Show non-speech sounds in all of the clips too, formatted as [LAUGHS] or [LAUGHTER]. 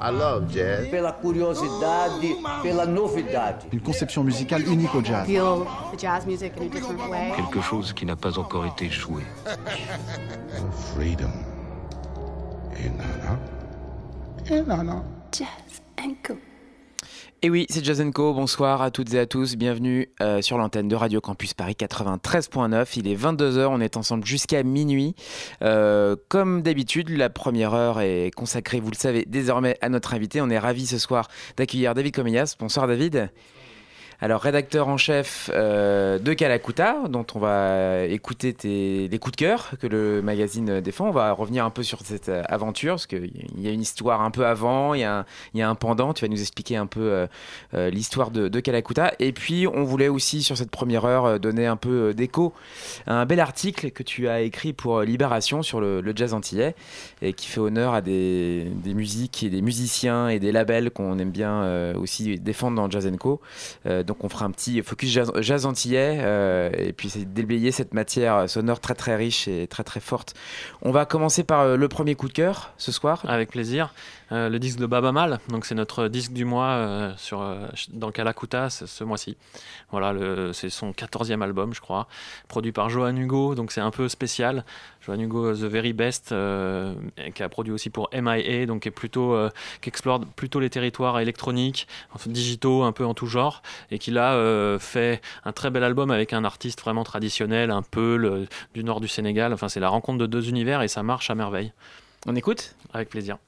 I love jazz. Pela curiosidade, pela novidade. Une conception musicale unique au jazz. feel the jazz music in a different way. Quelque chose qui n'a pas encore été joué. Freedom. Et nana. Et nana. Jazz and Co. Et oui, c'est Jazz Co. Bonsoir à toutes et à tous. Bienvenue euh, sur l'antenne de Radio Campus Paris 93.9. Il est 22h. On est ensemble jusqu'à minuit. Euh, comme d'habitude, la première heure est consacrée, vous le savez, désormais à notre invité. On est ravis ce soir d'accueillir David Comeyas. Bonsoir David. Alors, rédacteur en chef euh, de Calacuta, dont on va écouter tes, les coups de cœur que le magazine défend. On va revenir un peu sur cette euh, aventure, parce qu'il y a une histoire un peu avant, il y a un, pendant. Tu vas nous expliquer un peu euh, l'histoire de, de Calacuta. Et puis, on voulait aussi, sur cette première heure, donner un peu d'écho à un bel article que tu as écrit pour Libération sur le, jazz antillais, et qui fait honneur à des, musiques et des musiciens et des labels qu'on aime bien aussi défendre dans Jazz Co. donc on fera un petit focus jazz, antillais euh, et puis c'est déblayer cette matière sonore très très riche et très très forte. On va commencer par euh, le premier coup de cœur ce soir. Avec plaisir. Euh, le disque de Baba Mal, donc c'est notre disque du mois euh, sur, euh, dans Calacuta ce, ce mois-ci. Voilà, c'est son 14e album, je crois, produit par Johan Hugo, donc c'est un peu spécial. Johan Hugo, The Very Best, euh, qui a produit aussi pour MIA, donc qui est plutôt, euh, qui explore plutôt les territoires électroniques, digitaux, un peu en tout genre, et qui là euh, fait un très bel album avec un artiste vraiment traditionnel, un peu le- du nord du Sénégal. Enfin, c'est la rencontre de deux univers et ça marche à merveille. On écoute? Avec plaisir.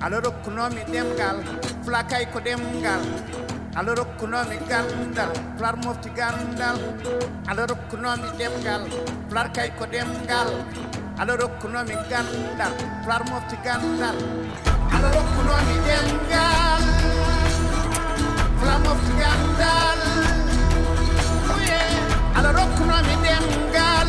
aloro kunomi demgal flakay ko demgal aloro kunomi gandal flar mofti gandal. Aloro kunomi demgal flar kay ko demgal aloro kunomi gandal flar mofti gandal. Aloro kunomi demgal flar mofti gandal. Aloro kunomi demgal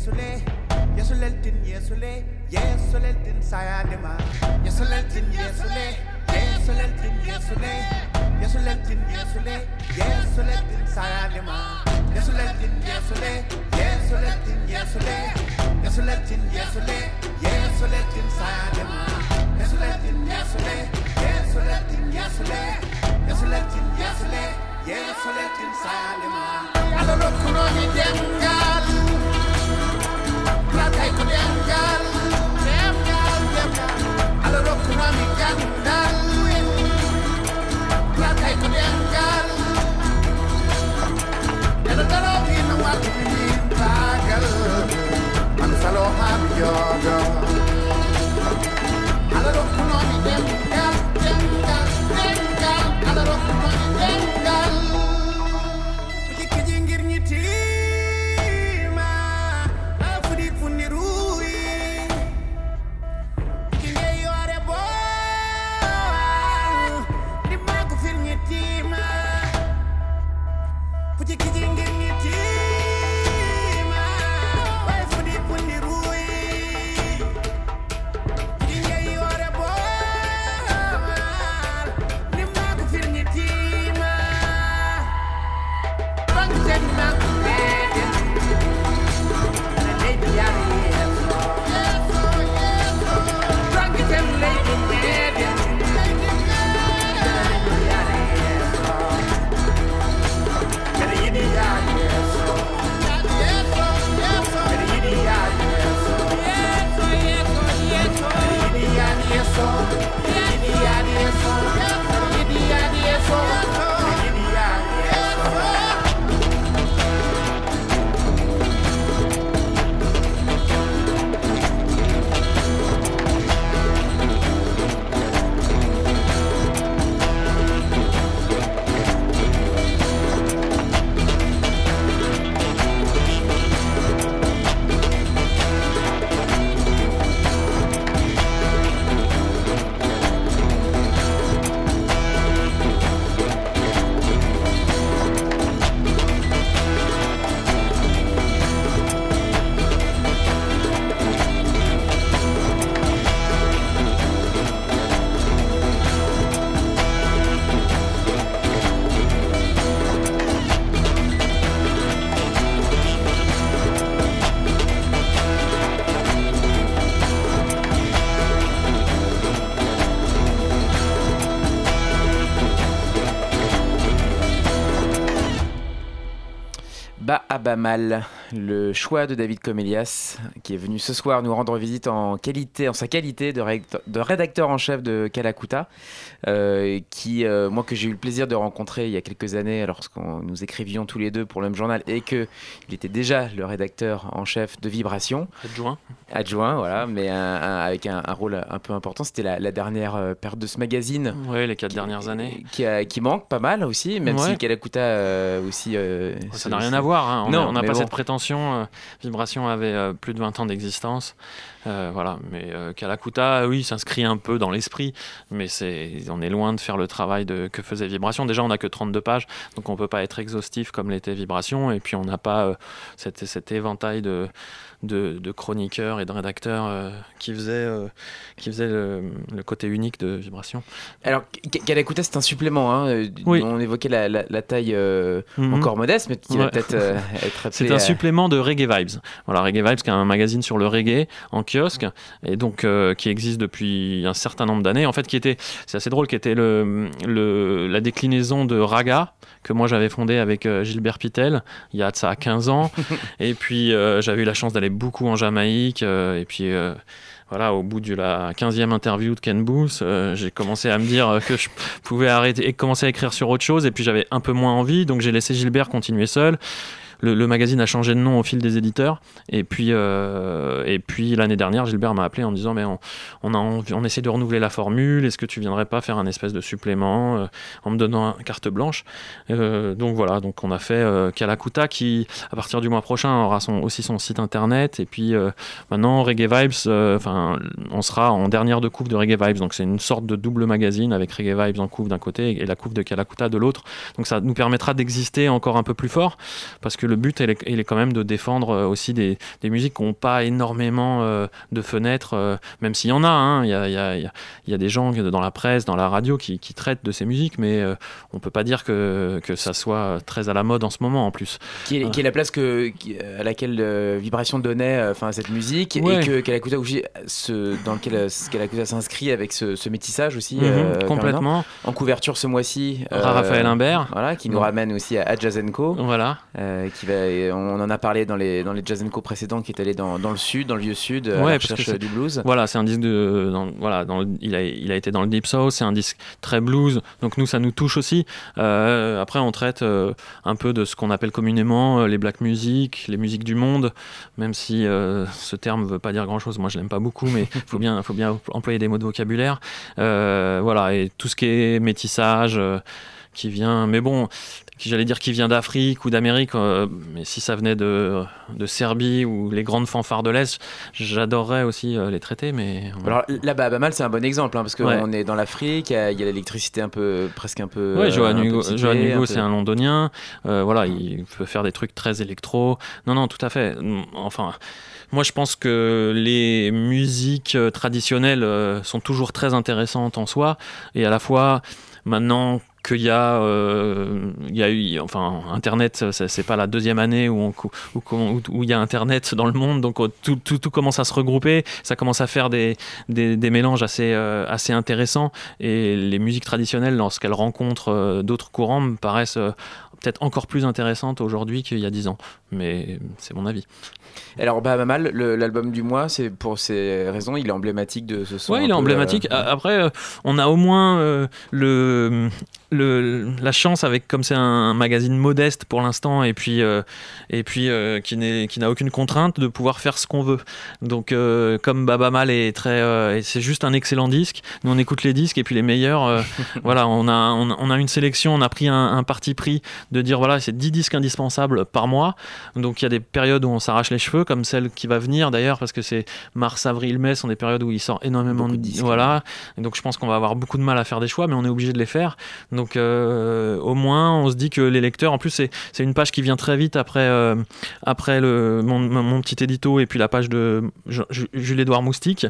yesule yesuleltin yesule yesuleltin sayandema yesuleltin yesule yesuleltin yesule yesuleltin yesule yesuleltin sayandema yesule, yesule yesuleltin yesule yesuleltin yesule yesuleltin sayandema yesule, yesule yesuleltin yesule yesuleltin yesule tin yesule yesule tin yesule yesule tin yesule yesule tin yesuleltin sayandema alolo kuno ni denga yoga. Abamal, le choix de David Comelias, qui est venu ce soir nous rendre visite en, qualité, en sa qualité de, rédacteur, en chef de Kalakuta, euh, qui, euh, moi que j'ai eu le plaisir de rencontrer il y a quelques années lorsqu'on nous écrivions tous les deux pour le même journal et qu'il était déjà le rédacteur en chef de Vibration. Adjoint. Adjoint, voilà, mais un- un- avec un, un rôle un peu important. C'était la, la dernière euh, période de ce magazine. Oui, les quatre dernières années. Qui, a- qui manque pas mal aussi, même Ouais. si Kalakuta euh, aussi. euh, Ça n'a rien à voir. hein. On Non, a- on n'a pas bon. cette prétention. Vibration avait plus de 20 ans d'existence. Euh, voilà. Mais Kalakuta, oui, s'inscrit un peu dans l'esprit. Mais c'est, on est loin de faire le travail de, que faisait Vibration. Déjà, on n'a que 32 pages. Donc, on peut pas être exhaustif comme l'était Vibration. Et puis, on n'a pas cet, cet éventail de, de, de chroniqueurs et de rédacteurs euh, qui faisait, euh, qui faisait le, le côté unique de Vibration. Alors, Kalakuta, c'est un supplément. Hein. euh, Oui. On évoquait la, la- la taille euh, Mhm. encore modeste, mais qui va Ouais. peut-être euh, [LAUGHS] être C'est un à- supplément de Reggae Vibes. Voilà, Reggae Vibes, qui est un magazine sur le reggae en kiosque, et donc euh, qui existe depuis un certain nombre d'années. En fait, qui était, c'est assez drôle, qui était le, le- la déclinaison de Raga que moi j'avais fondé avec euh, Gilbert Pitel il y a de ça 15 ans. [LAUGHS] et puis euh, j'avais eu la chance d'aller beaucoup en Jamaïque, euh, et puis. euh, voilà, au bout de la 15e interview de Ken Booth, euh, j'ai commencé à me dire que je pouvais arrêter et commencer à écrire sur autre chose. Et puis j'avais un peu moins envie, donc j'ai laissé Gilbert continuer seul. Le, magazine a changé de nom au fil des éditeurs. Et puis, euh, puis l'année dernière, Gilbert m'a appelé en me disant mais on, on, a envie- essaie de renouveler la formule. Est-ce que tu viendrais pas faire un espèce de supplément euh, en me donnant une carte blanche? Euh, Donc voilà, donc on a fait Kalakuta qui, à partir du mois prochain, aura son, aussi son site internet. Et puis maintenant, Reggae Vibes, enfin, on sera en dernière de couve de Reggae Vibes. Donc c'est une sorte de double magazine avec Reggae Vibes en couve d'un côté et la couve de Kalakuta de l'autre. Donc ça nous permettra d'exister encore un peu plus fort parce que le but il est, il est quand même de défendre euh, aussi des, des musiques qui n'ont pas énormément euh, de fenêtres, euh, même s'il y en a. hein. Il y, a, il y a- il y a- il y a des gens dans la presse, dans la radio qui, qui traitent de ces musiques, mais euh, on peut pas dire que, que ça soit très à la mode en ce moment en plus. qui est, qui est la place que, qui- à laquelle Vibration donnait enfin, cette musique Ouais. et que Kalakuta ce, dans lequel Kalakuta s'inscrit avec ce, ce métissage aussi Mhm, complètement. en couverture ce mois-ci Raphaël Imbert. voilà qui nous ramène aussi à, Co Voilà. Qui va et on en a parlé dans les dans les Jazz Co précédents qui est allé dans, dans le sud dans le vieux sud euh, à Ouais, la recherche du blues Voilà, c'est un disque de. dans- voilà, dans il, a, il a été dans le Deep South, c'est un disque très blues, donc nous, ça nous touche aussi. Euh, après, on traite euh, un peu de ce qu'on appelle communément les black music, les musiques du monde, même si euh, ce terme veut pas dire grand chose. Moi, je l'aime pas beaucoup, mais il [LAUGHS] faut bien, faut bien employer des mots de vocabulaire. Voilà, et tout ce qui est métissage. qui vient, mais bon, qui j'allais dire qui vient d'Afrique ou d'Amérique, euh, mais si ça venait de, de Serbie ou les grandes fanfares de l'Est, j'adorerais aussi euh, les traiter, mais alors là-bas à Bamal c'est un bon exemple hein, parce qu'on Ouais. est dans l'Afrique il y a, l'électricité un peu presque un peu Ouais, euh, Johan Hugo, Hugo, c'est un londonien. Euh, voilà, il peut faire des trucs très électro. Non, non, tout à fait. Mm, Enfin, moi, je pense que les musiques traditionnelles sont toujours très intéressantes en soi. Et à la fois, maintenant qu'il y a, euh, il y a eu, enfin, Internet, c'est pas la deuxième année où, il y a Internet dans le monde, donc euh, tout, tout, tout commence à se regrouper, ça commence à faire des, des, mélanges assez, euh, assez intéressants, et les musiques traditionnelles, lorsqu'elles rencontrent euh, d'autres courants, me paraissent peut-être encore plus intéressantes aujourd'hui qu'il y a dix ans, mais c'est mon avis. Alors Bahamal, le- l'album du mois, c'est pour ces raisons, il est emblématique de ce son. Un il est emblématique. euh, Après, euh, on a au moins euh, le, le, la chance avec comme c'est un magazine modeste pour l'instant et puis euh, et puis euh, qui n'est qui n'a aucune contrainte de pouvoir faire ce qu'on veut. Donc euh, comme Baba Mal est très c'est juste un excellent disque. Nous on écoute les disques et puis les meilleurs. [LAUGHS] voilà, on a, on a on a une sélection, on a pris un, un parti pris de dire voilà c'est 10 disques indispensables par mois. Donc il y a des périodes où on s'arrache les cheveux comme celle qui va venir d'ailleurs parce que c'est mars, avril, mai sont des périodes où il sort énormément Beaucoup de disques. Voilà. Et donc je pense qu'on va avoir beaucoup de mal à faire des choix, mais on est obligé de les faire. Donc euh, au moins on se dit que les lecteurs, en plus c'est une page qui vient très vite après euh, après le mon, petit édito et puis la page de Ju- Ju- Jules-Édouard Moustique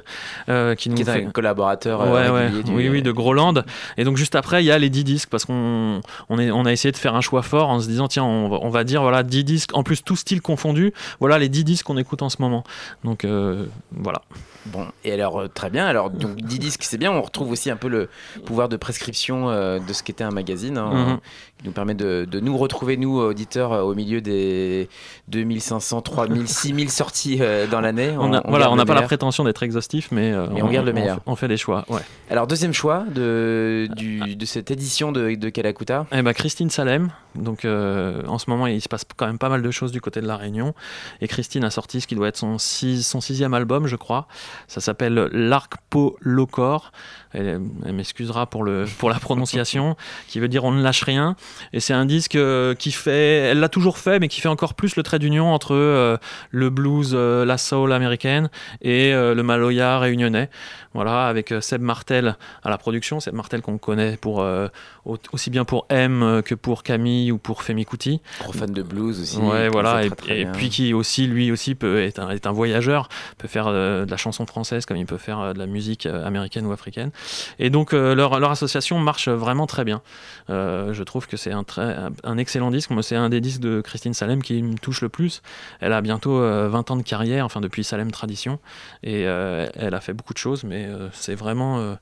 euh, qui nous qui est fait un collaborateur. Ouais, ouais. régulier du- Oui, oui, de Groland. Et donc juste après, il y a les 10 disques parce qu'on on on a essayé de faire un choix fort en se disant tiens, on va, on va dire voilà 10 disques, en plus tout style confondu, voilà les 10 disques qu'on écoute en ce moment. Donc euh, voilà. Bon, et alors euh, très bien. Alors donc 10 disques, c'est bien. On retrouve aussi un peu le pouvoir de prescription euh, de ce qu'était un magazine hein, Mhm. Nous permet de, de nous retrouver, nous, auditeurs, euh, au milieu des 2500, 3000, 6000 sorties euh, dans l'année. On voilà, on n'a pas la prétention d'être exhaustif, mais, euh, on garde le meilleur. fait- On, fait des choix, ouais. Alors, deuxième choix de, du- de cette édition de, de Kalakuta. Eh ben, Christine Salem, donc euh, en ce moment il se passe quand même pas mal de choses du côté de la Réunion, et Christine a sorti ce qui doit être son, six- son sixième album, je crois. Ça s'appelle L'Arc Locor. Elle, elle m'excusera pour, le, pour la prononciation, qui veut dire on ne lâche rien. Et c'est un disque euh, qui fait, elle l'a toujours fait, mais qui fait encore plus le trait d'union entre euh, le blues, euh, la soul américaine et euh, le maloya réunionnais. Voilà, avec euh, Seb Martel à la production, Seb Martel qu'on connaît pour euh, au- aussi bien pour M euh, que pour Camille ou pour Femi Kuti. Gros fan de blues aussi. Ouais, voilà. Et, puis qui aussi, lui aussi, peut, est, un, est un voyageur, peut faire euh, de la chanson française comme il peut faire euh, de la musique américaine ou africaine. Et donc leur, leur association marche vraiment très bien. Je trouve que c'est un, très, un excellent disque. Moi, c'est un des disques de Christine Salem qui me touche le plus. Elle a bientôt euh, 20 ans de carrière, enfin depuis Salem Tradition, et elle a fait beaucoup de choses, mais euh, c'est vraiment, euh,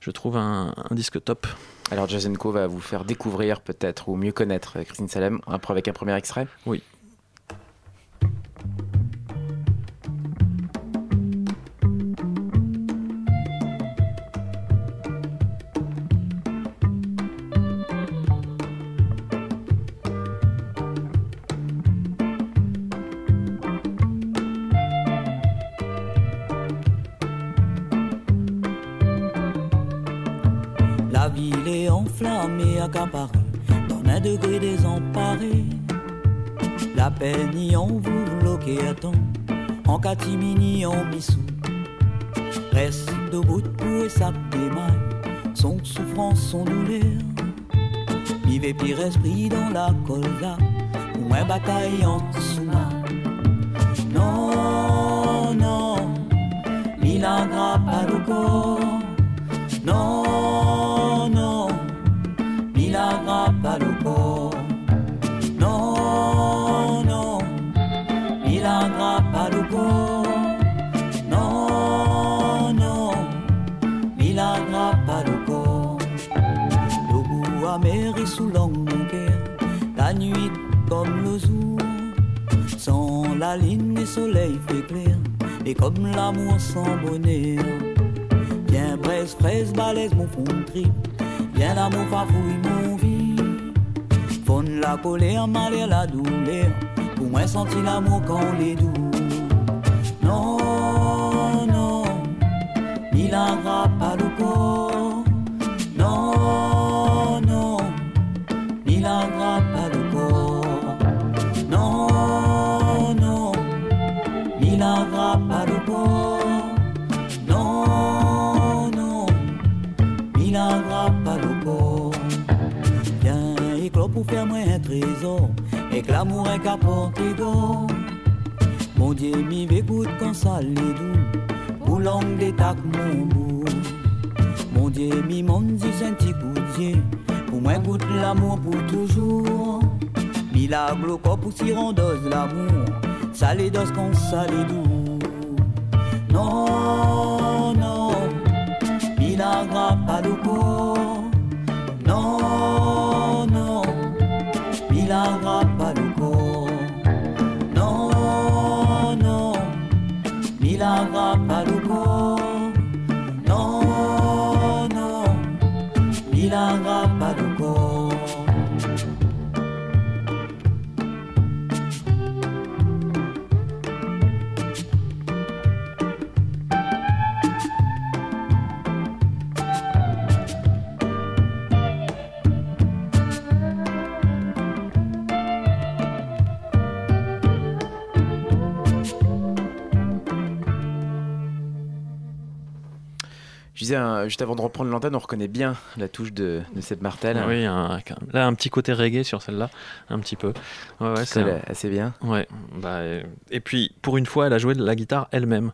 je trouve, un, un disque top. Alors, Jazz Co va vous faire découvrir peut-être ou mieux connaître Christine Salem après avec un premier extrait? Oui. Enflammée, accaparée, dans un degré désemparé. La peine y en vous bloquez à temps, en catimini, en bissou. Reste debout pour et ça démaille, son souffrance, son douleur. Vivez pire esprit dans la colza, pour un bataille en sous-main. Non, non, milagre pas le corps. Non, corps. Non, non, pas le corps. Non, non, pas le corps. Le amer est sous l'angle la nuit comme le jour. Sans la ligne, le soleil fait clair, et comme l'amour sans bonheur. Viens braise, fraise, balèze mon fond trip. Viens l'amour fafouille mon vie. Fonne la colère, malheur, la douleur. Pour moi sentir l'amour quand les doux. Non, non, milagre pas le corps. Et que l'amour est qu'à porter d'or. Mon Dieu, m'y écoute quand ça les doux, pour langue détaque mon bout. Mon Dieu, m'y monte dit un petit coup de Dieu, pour moi goûte l'amour pour toujours. Milagre au corps pour s'y rondeuse l'amour, dose quand ça les doux. Non, non, milagre pas de corps. Disais, juste avant de reprendre l'antenne, on reconnaît bien la touche de, de Seb Martel. Oui, un- là un petit côté reggae sur celle-là, un petit peu. Ouais, ouais, c'est assez bien. Ouais, bah, et puis pour une fois, elle a joué de la guitare elle-même.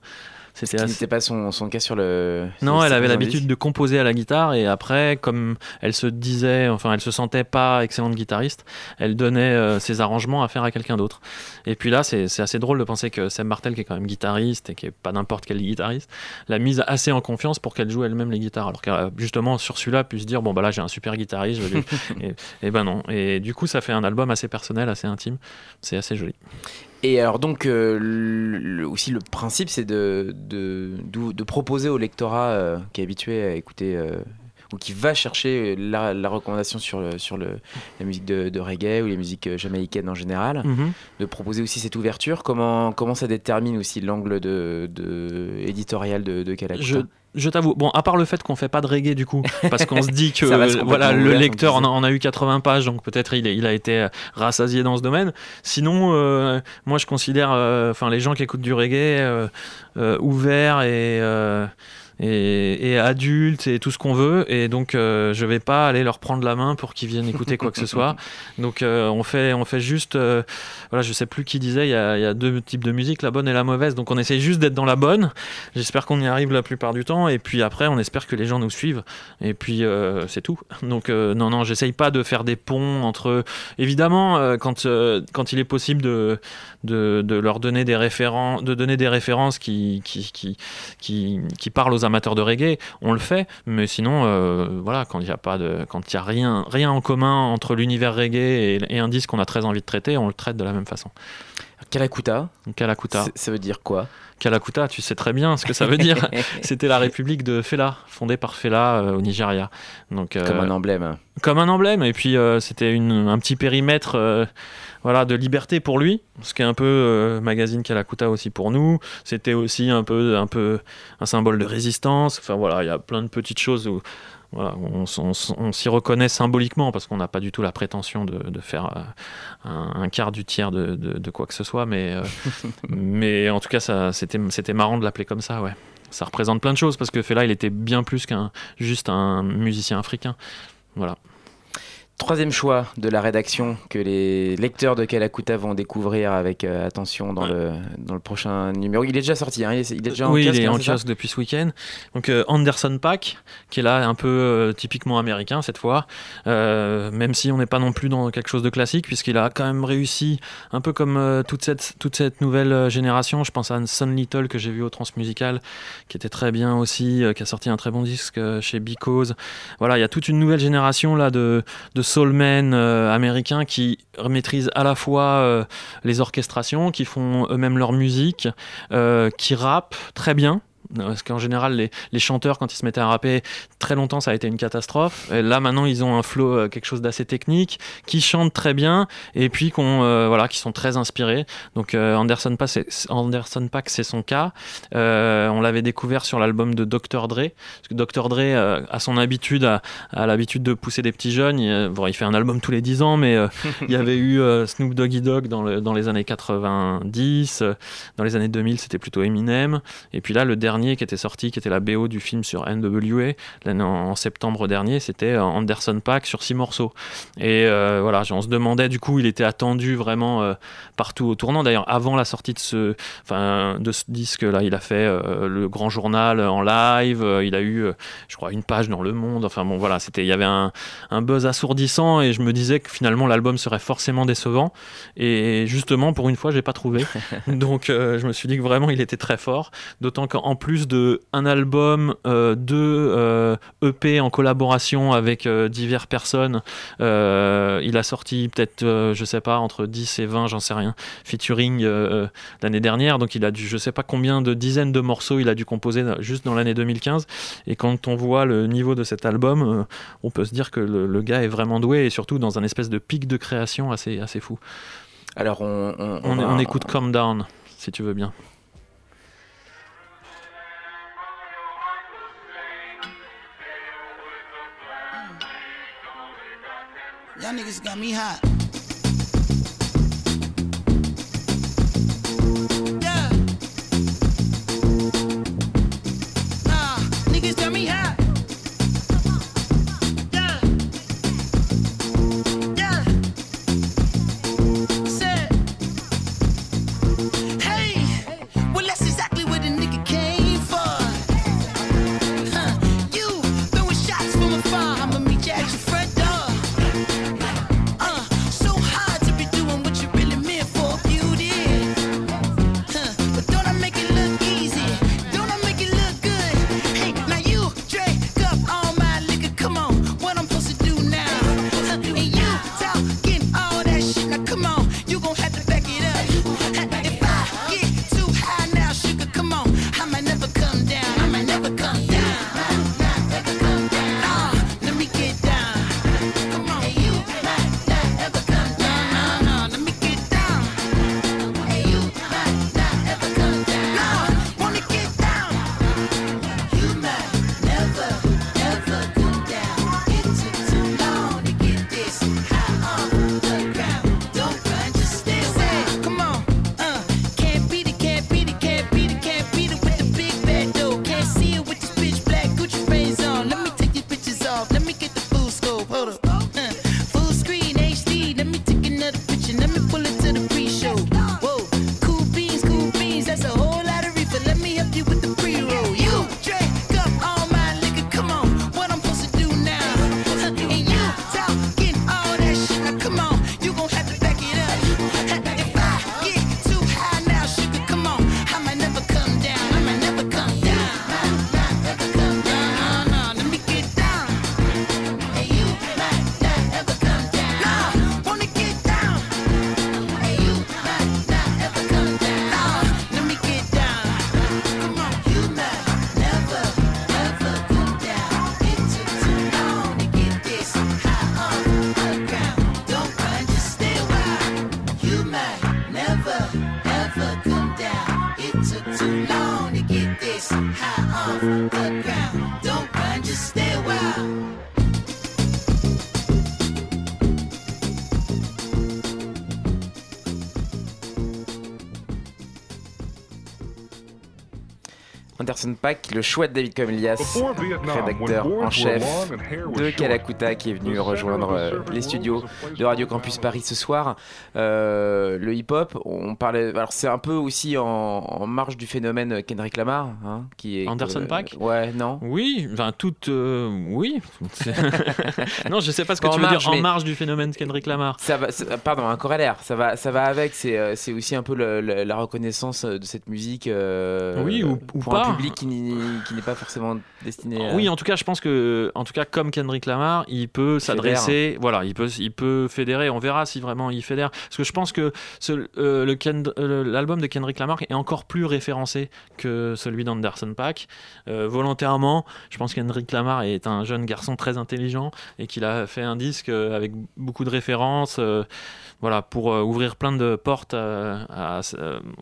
C'était qui assez- n'était pas son, son cas sur le. Non, elle avait l'habitude de composer à la guitare et après, comme elle se disait, enfin, elle se sentait pas excellente guitariste, elle donnait euh, ses arrangements à faire à quelqu'un d'autre. Et puis là, c'est assez drôle de penser que Sam Martel, qui est quand même guitariste et qui est pas n'importe quel guitariste, l'a mise assez en confiance pour qu'elle joue elle-même les guitares. Alors qu'elle justement sur celui-là pu se dire bon bah là j'ai un super guitariste, je vais lui- [LAUGHS] et, et ben non. Et du coup, ça fait un album assez personnel, assez intime. C'est assez joli. Et alors donc euh, le- aussi le principe c'est de, de, proposer au lectorat euh, qui est habitué à écouter euh, ou qui va chercher la, la recommandation sur, le, sur le, la musique de, de reggae ou les musiques jamaïcaines en général, Mhm. de proposer aussi cette ouverture. Comment, comment ça détermine aussi l'angle de, de éditorial de, de Je, t'avoue, bon, à part le fait qu'on fait pas de reggae du coup, parce qu'on se dit [LAUGHS] que euh, voilà, le lecteur en a, en a eu 80 pages, donc peut-être il, a été euh, rassasié dans ce domaine. Sinon, euh, moi je considère, euh, enfin les gens qui écoutent du reggae euh, euh, ouverts et euh, et, et adultes et tout ce qu'on veut. Et donc euh, je vais pas aller leur prendre la main pour qu'ils viennent écouter quoi que ce soit. [LAUGHS] Donc euh, on fait on fait juste euh, voilà je sais plus qui disait il y, a, il y a deux types de musique la bonne et la mauvaise. Donc on essaie juste d'être dans la bonne. J'espère qu'on y arrive la plupart du temps. Et puis après on espère que les gens nous suivent. Et puis euh, c'est tout. Donc non non j'essaye pas de faire des ponts entre évidemment quand quand il est possible de de, de leur donner des références de donner des références qui qui, qui qui qui parlent aux amateurs de reggae. On le fait mais sinon euh, voilà quand il n'y a pas de quand il y a rien rien en commun entre l'univers reggae et, et un disque qu'on a très envie de traiter on le traite de la même façon. Kalakuta, Kalakuta. C'est- ça veut dire quoi? Kalakuta tu sais très bien ce que ça veut dire. [LAUGHS] C'était la république de Fela fondée par Fela euh, au Nigeria. Donc euh, Comme un emblème. comme un emblème. Et puis euh, c'était un petit périmètre voilà de liberté pour lui ce qui est un peu euh, magazine Kalakuta aussi pour nous c'était aussi un peu un peu un symbole de résistance enfin voilà il y a plein de petites choses où voilà, on, s'y reconnaît symboliquement parce qu'on n'a pas du tout la prétention de, de faire euh, un, un quart du tiers de, de- de quoi que ce soit, mais, euh, [LAUGHS] mais en tout cas, ça, c'était, c'était marrant de l'appeler comme ça, ouais. Ça représente plein de choses parce que Fela, il était bien plus qu'un juste un musicien africain. Voilà. Troisième choix de la rédaction que les lecteurs de Kalakuta vont découvrir avec euh, attention dans, Ouais. le, dans le prochain numéro. Il est déjà sorti, hein, il, est, il est déjà en oui, kiosque, il est hein, en kiosque depuis ce week-end. Donc euh, Anderson Pack, qui est là un peu euh, typiquement américain cette fois, même si on n'est pas non plus dans quelque chose de classique, puisqu'il a quand même réussi, un peu comme toute, cette, toute cette nouvelle génération. Je pense à Son Little que j'ai vu au Transmusical, qui était très bien aussi, qui a sorti un très bon disque chez Because. Voilà, il y a toute une nouvelle génération là de, de soulmen euh, américains qui maîtrisent à la fois euh, les orchestrations, qui font eux-mêmes leur musique, euh, qui rappent très bien. Parce qu'en général, les, les chanteurs, quand ils se mettaient à rapper, très longtemps, ça a été une catastrophe. Et là, maintenant, ils ont un flow, euh, quelque chose d'assez technique, qui chantent très bien, et puis qu'on, euh, voilà, qui sont très inspirés. Donc, euh, Anderson, c'est, Anderson Paak, c'est son cas. Euh, on l'avait découvert sur l'album de Dr. Dre. Parce que Dr. Dre a son habitude, a, a l'habitude de pousser des petits jeunes. Il, bon, il fait un album tous les 10 ans, mais [LAUGHS] il y avait eu Snoop Doggy Dogg dans, le- dans les années 90. euh, dans les années 2000, c'était plutôt Eminem. Et puis là, le dernier qui était sorti, qui était la BO du film sur NWA, en, septembre dernier, c'était euh, Anderson Paak sur six morceaux. Et euh, voilà, on se demandait, du coup, il était attendu vraiment euh, partout au tournant. D'ailleurs, avant la sortie de ce, enfin, de ce disque-là, il a fait euh, le grand journal en live, il a eu, je crois, une page dans Le Monde. Enfin bon, voilà, c'était, il y avait un, un buzz assourdissant et je me disais que finalement l'album serait forcément décevant. Et justement, pour une fois, j'ai pas trouvé. [LAUGHS] Donc, je me suis dit que vraiment, il était très fort. D'autant qu'en plus de un album, euh, deux euh, EP en collaboration avec euh, diverses personnes, il a sorti peut-être, je sais pas, entre 10 et 20, j'en sais rien, featuring l'année dernière. Donc, il a dû, je sais pas combien de dizaines de morceaux il a dû composer juste dans l'année 2015. Et quand on voit le niveau de cet album, on peut se dire que le, le gars est vraiment doué et surtout dans un espèce de pic de création assez, assez fou. Alors on, on, On, va- on écoute Calm Down, si tu veux bien. Y'all niggas got me hot. Anderson Pack, le choix de David Comelias, rédacteur en chef de Calacuta, qui est venu rejoindre euh, les studios de Radio Campus Paris ce soir. Euh, le hip-hop, on parlait. Alors, c'est un peu aussi en, en marge du phénomène Kendrick Lamar, hein, qui est. Anderson euh, Paak Ouais, non Oui, enfin toute, euh, oui. [LAUGHS] Non, je sais pas ce que tu veux marge, dire en marge du phénomène Kendrick Lamar. Ça va, ça- pardon, un corollaire. Ça va, ça va avec. C'est, c'est aussi un peu le- le- la reconnaissance de cette musique. euh, Oui, ou- ou pour pas. un public qui, n'est pas forcément destiné. À... Oui, en tout cas, je pense que, en tout cas, comme Kendrick Lamar, il peut s'adresser, voilà, il peut, il peut fédérer. On verra si vraiment il fédère. Parce que je pense que euh, euh, l'album de Kendrick Lamar est encore plus référencé que celui d'Anderson Pack. Euh, volontairement, je pense qu'Hendrick Lamar est un jeune garçon très intelligent et qu'il a fait un disque euh, avec beaucoup de références. euh, voilà, pour ouvrir plein de portes à-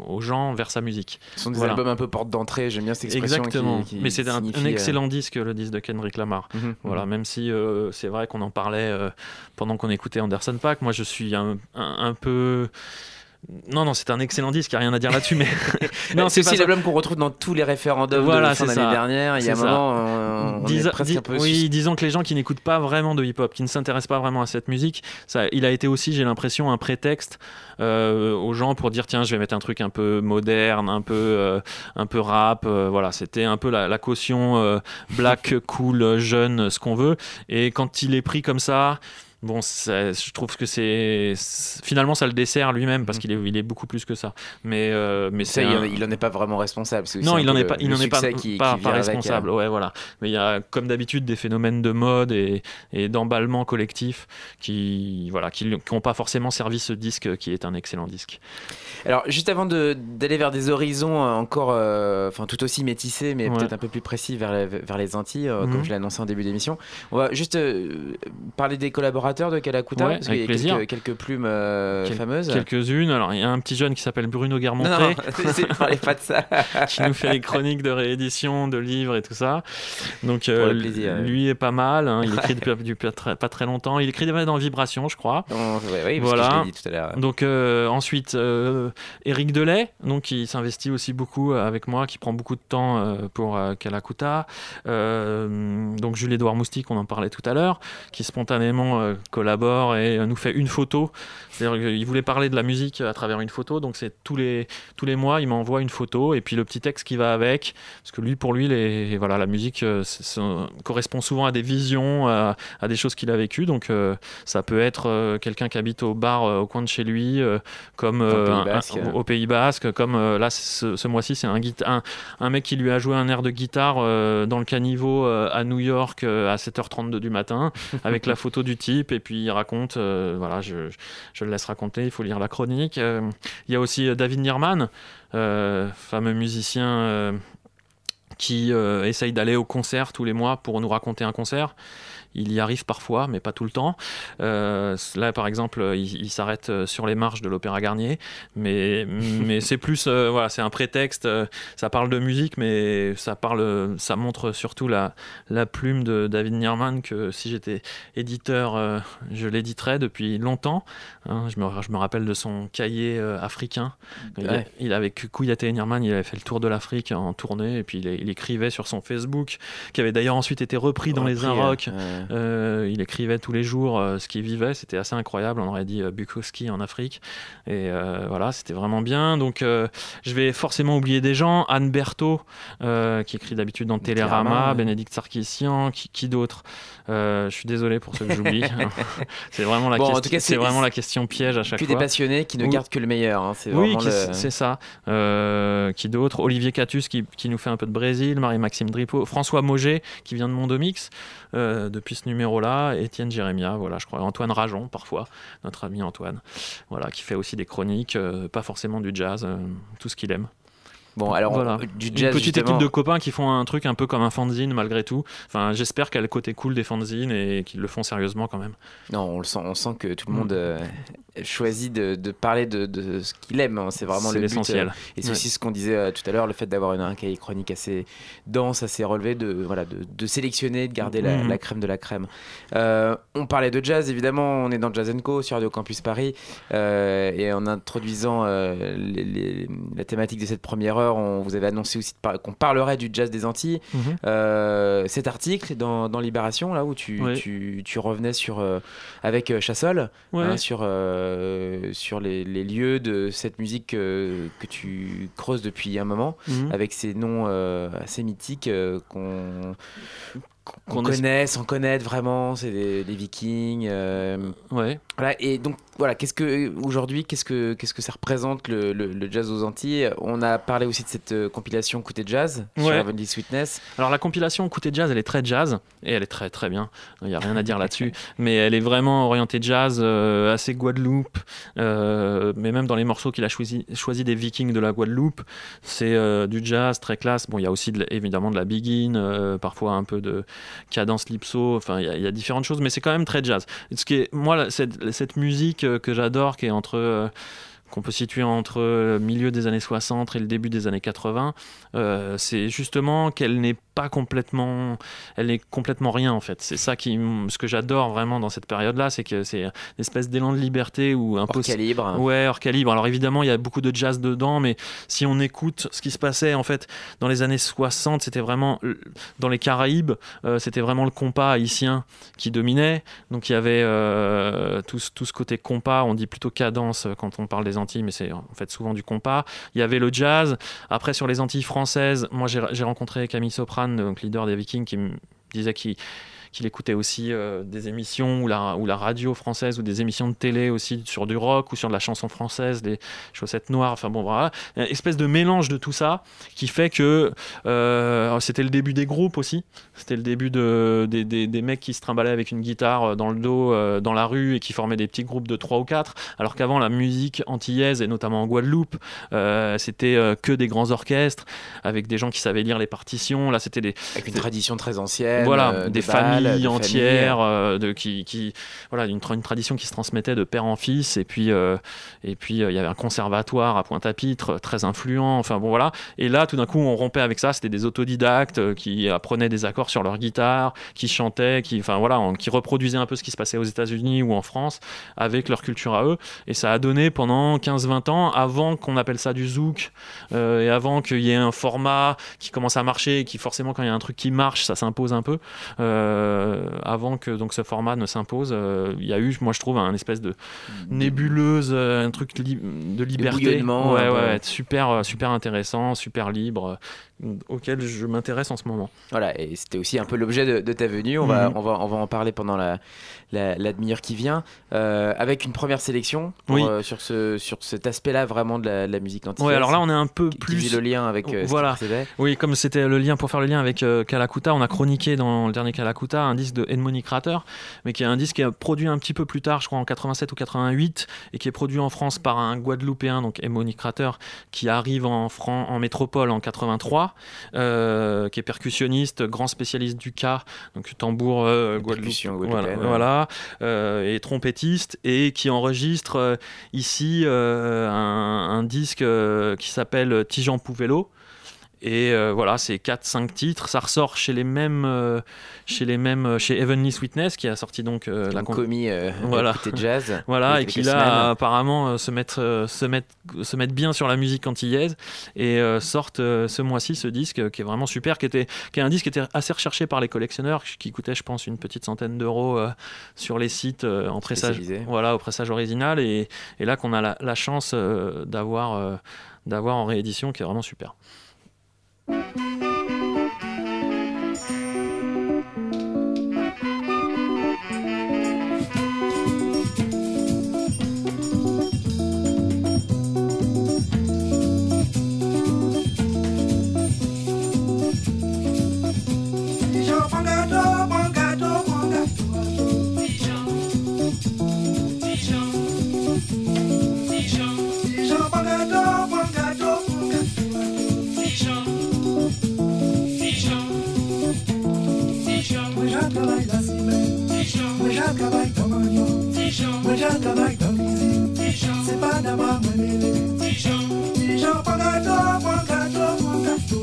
aux gens vers sa musique. Ce sont des Voilà. albums un peu porte d'entrée. J'aime bien cette qui- Exactement. qui Mais c'est un, euh, excellent disque, le disque de Kendrick Lamar. mhm, Voilà, mhm. même si euh, c'est vrai qu'on en parlait euh, pendant qu'on écoutait Anderson Paak. Moi, je suis un, un- un peu. Non, non, c'est un excellent disque, il n'y a rien à dire là-dessus, mais. [LAUGHS] non, c'est aussi l'album qu'on retrouve dans tous les référendums Voilà, de fin d'année dernière. Il y a un ça. moment, on, on Dis- est presque dis- un peu. oui, disons que les gens qui n'écoutent pas vraiment de hip-hop, qui ne s'intéressent pas vraiment à cette musique, ça, il a été aussi, j'ai l'impression, un prétexte euh, aux gens pour dire tiens, je vais mettre un truc un peu moderne, un peu, euh, un peu rap. euh, voilà, c'était un peu la, la caution black, [LAUGHS] cool, jeune, ce qu'on veut. Et quand il est pris comme ça. Bon, ça- je trouve que c'est finalement ça le dessert lui-même parce qu'il est, il est beaucoup plus que ça. Mais euh, mais Ça, il, en- un- il en est pas vraiment responsable. non, il n'en est pas, il n'en est pas, qui- pas, qui pas vient avec, euh. responsable. Ouais, voilà. Mais il y a, comme d'habitude, des phénomènes de mode et, et d'emballement collectif qui, voilà, qui n'ont pas forcément servi ce disque qui est un excellent disque. Alors, juste avant de- d'aller vers des horizons euh, encore, euh, enfin tout aussi métissés, mais Ouais. peut-être un peu plus précis vers, la- vers les Antilles, euh, comme je l'ai annoncé en début d'émission, on va juste parler des collaborateurs de Calacuta, Ouais, parce avec qu'il y a plaisir. quelques, quelques plumes euh, Quel- fameuses. Quelques-unes. Alors, il y a un petit jeune qui s'appelle Bruno Non, Guermontré. non, [LAUGHS] c'est- parlez pas de ça. [LAUGHS] qui nous fait les chroniques de réédition, de livres et tout ça. Donc euh, ouais. lui est pas mal. hein. Il écrit depuis, depuis pas, très, pas très longtemps. Il écrit déjà dans Vibration, je crois. Ouais, oui, Voilà. que je l'ai dit tout à l'heure. Donc euh, ensuite, Eric Delay, donc qui s'investit aussi beaucoup euh, avec moi, qui prend beaucoup de temps euh, pour Calacuta. Donc Jules-Édouard Moustique, on en parlait tout à l'heure, qui spontanément collabore et nous fait une photo. C'est-à-dire qu'il voulait parler de la musique à travers une photo, donc c'est tous les, tous les mois, il m'envoie une photo et puis le petit texte qui va avec, parce que lui, pour lui, les, voilà, la musique euh, correspond souvent à des visions, à, à des choses qu'il a vécues, donc euh, ça peut être euh, quelqu'un qui habite au bar au coin de chez lui, comme un- un- au Pays Basque, comme là ce, ce mois-ci c'est un, un, un mec qui lui a joué un air de guitare dans le caniveau à New York à 7h32 du matin avec la photo du type et puis il raconte, voilà, je, je laisse raconter, il faut lire la chronique. Euh, Il y a aussi euh, David Nierman, euh, fameux musicien. qui essaye d'aller au concert tous les mois pour nous raconter un concert. Il y arrive parfois, mais pas tout le temps. Euh, là, par exemple, il, il s'arrête euh, sur les marches de l'Opéra Garnier, mais, [LAUGHS] mais c'est plus, euh, voilà, c'est un prétexte. ça parle de musique, mais ça parle, ça montre surtout la, la plume de David Nierman que si j'étais éditeur, euh, je l'éditerais depuis longtemps. hein. je, me, je me rappelle de son cahier africain. Il, avait Kouyaté Nierman, il avait fait le tour de l'Afrique en tournée, et puis il, il écrivait sur son Facebook, qui avait d'ailleurs ensuite été repris dans les Repris, Inrocks. ouais. Euh, il écrivait tous les jours euh, ce qu'il vivait, c'était assez incroyable. On aurait dit euh, Bukowski en Afrique. Et voilà, c'était vraiment bien. Donc je vais forcément oublier des gens. Anne Berthaud, qui écrit d'habitude dans Télérama, Télérama. Bénédicte Sarkissian, qui, qui d'autre? Je suis désolé pour ceux que j'oublie. [LAUGHS] [LAUGHS] c'est vraiment, la Bon, question- tout cas, c'est c'est- vraiment la question piège à chaque Que fois. des passionnés qui ne gardent que le meilleur. hein, C'est Oui, le- c'est ça. Qui d'autre? Olivier Catus qui, qui nous fait un peu de Brésil, Marie-Maxime Dripo, François Moget qui vient de Mondomix euh, depuis ce numéro-là, Étienne Jérémia, voilà, je crois, Antoine Rajon parfois, notre ami Antoine, voilà, qui fait aussi des chroniques, euh, pas forcément du jazz, euh, tout ce qu'il aime. Bon, alors, voilà. du Une petite justement- équipe de copains qui font un truc un peu comme un fanzine malgré tout. Enfin, j'espère qu'il y a le côté cool des fanzines et qu'ils le font sérieusement quand même. Non, on le sent, on sent que tout le monde Mm. euh, choisi de, de parler de, de ce qu'il aime. hein. C'est vraiment le l'essentiel. euh, Et c'est Ouais. aussi ce qu'on disait euh, tout à l'heure, le fait d'avoir une- un cahier chronique assez dense, assez relevé, de, voilà, de, de sélectionner, de garder la, Mhm. la crème de la crème. Euh, on parlait de jazz, évidemment, on est dans Jazz Co sur Radio Campus Paris. euh, et en introduisant euh, les- les- la thématique de cette première heure, on vous avait annoncé aussi qu'on parlerait du jazz des Antilles. Mhm. Cet article dans, dans Libération, là où tu, Ouais. tu, tu revenais sur, avec Chassol, Ouais. hein, sur, euh, sur les, les lieux de cette musique euh, que tu creuses depuis un moment, Mhm. avec ces noms euh, assez mythiques euh, qu'on qu'on connaît sans connaître vraiment, c'est les Vikings. euh, Ouais. voilà, et donc voilà, qu'est-ce que aujourd'hui, qu'est-ce que qu'est-ce que ça représente le, le- le jazz aux Antilles? On a parlé aussi de cette euh, compilation Côté Jazz sur Ouais. Heavenly Sweetness. Alors la compilation Côté Jazz, elle est très jazz et elle est très très bien. Il n'y a rien à dire là-dessus. [LAUGHS] Mais elle est vraiment orientée jazz, euh, assez Guadeloupe. euh, mais même dans les morceaux qu'il a choisi, choisi des Vikings de la Guadeloupe, c'est du jazz très classe. Bon, il y a aussi de évidemment de la begin, euh, parfois un peu de cadence lipso. Enfin, il y, a- il y a différentes choses, mais c'est quand même très jazz. Ce qui est, moi, cette, musique euh, que j'adore, qui est entre euh, qu'on peut situer entre le milieu des années 60 et le début des années 80, euh, c'est justement qu'elle n'est pas complètement, elle n'est complètement rien en fait. C'est ça qui, ce que j'adore vraiment dans cette période-là, c'est que c'est une espèce d'élan de liberté ou un Hors peu calibre. Ouais, hors calibre. Alors évidemment, il y a beaucoup de jazz dedans, mais si on écoute ce qui se passait en fait dans les années 60, c'était vraiment dans les Caraïbes, euh, c'était vraiment le compas haïtien qui dominait. Donc il y avait euh, tout, ce- tout ce côté compas, on dit plutôt cadence euh, quand on parle des Antilles, mais c'est en fait souvent du compas. Il y avait le jazz. Après sur les Antilles françaises, moi j'ai rencontré Camille Donc leader des Vikings, qui me disait qu'il qu'il écoutait aussi euh, des émissions ou la, ou la radio française ou des émissions de télé aussi sur du rock ou sur de la chanson française, des chaussettes noires, enfin bon voilà, une espèce de mélange de tout ça qui fait que euh, c'était le début des groupes aussi, c'était le début de, des, des- des mecs qui se trimballaient avec une guitare euh, dans le dos euh, dans la rue et qui formaient des petits groupes de 3 ou 4, alors qu'avant la musique antillaise et notamment en Guadeloupe, c'était que des grands orchestres avec des gens qui savaient lire les partitions, là c'était des Avec une tradition très ancienne. voilà, de des bals, de entières, euh, de, qui, qui, voilà, une, tra- une tradition qui se transmettait de père en fils. Et puis, euh, et puis euh, il y avait un conservatoire à Pointe-à-Pitre, très influent. Enfin bon, voilà. Et là, tout d'un coup, on rompait avec ça. C'était des autodidactes euh, qui apprenaient des accords sur leur guitare, qui chantaient, qui, enfin voilà, qui reproduisaient un peu ce qui se passait aux États-Unis ou en France avec leur culture à eux. Et ça a donné pendant 15-20 ans, avant qu'on appelle ça du zouk, euh, et avant qu'il y ait un format qui commence à marcher, et qui forcément, quand il y a un truc qui marche, ça s'impose un peu. Euh, avant que donc ce format ne s'impose, euh, il y a eu, moi je trouve, un espèce de nébuleuse, euh, un truc li- de liberté, ouais, ouais, super, euh, super intéressant, super libre, euh, auquel je m'intéresse en ce moment. Voilà, et c'était aussi un peu l'objet de, de ta venue. On, va, Mhm. on, va, on va en parler pendant la, la, la demi-heure qui vient, euh, avec une première sélection pour, Oui. euh, sur, ce, sur cet aspect-là vraiment de la, de la musique antillaise. Ouais, alors là on est un peu plus le lien avec euh, ce Voilà. qui. Oui, comme c'était le lien pour faire le lien avec euh, Kalakuta, on a chroniqué dans le dernier Kalakuta un disque de Edmoni Crater, mais qui est un disque qui est produit un petit peu plus tard, je crois en 87 ou 88, et qui est produit en France par un Guadeloupéen, donc Edmoni Crater, qui arrive en, Fran- en métropole en 83, euh, qui est percussionniste, grand spécialiste du cas, donc tambour euh, Guadeloupe, percussion voilà, guadeloupéenne, ouais. voilà, euh, et trompettiste, et qui enregistre euh, ici un, un disque qui s'appelle Tijan Pouvello. Et euh, voilà, c'est 4-5 titres. Ça ressort chez les mêmes, euh, chez les mêmes, euh, chez Heavenly Sweetness qui a sorti donc euh, la commis [LAUGHS] Voilà. jazz. [LAUGHS] voilà, et qui là apparemment se mettre, se mettre, se mettre bien sur la musique antillaise et sortent ce mois-ci ce disque qui est vraiment super, qui était, qui est un disque qui était assez recherché par les collectionneurs, qui coûtait je pense une petite centaine d'euros sur les sites en pressage, voilà, au pressage original et, et là qu'on a la, la chance d'avoir, d'avoir en réédition, qui est vraiment super. Música Mojakabai Tomanyo Mojakabai Tomizi Sepana Mamele Dijon. Pangato Pangato Pangato Pangato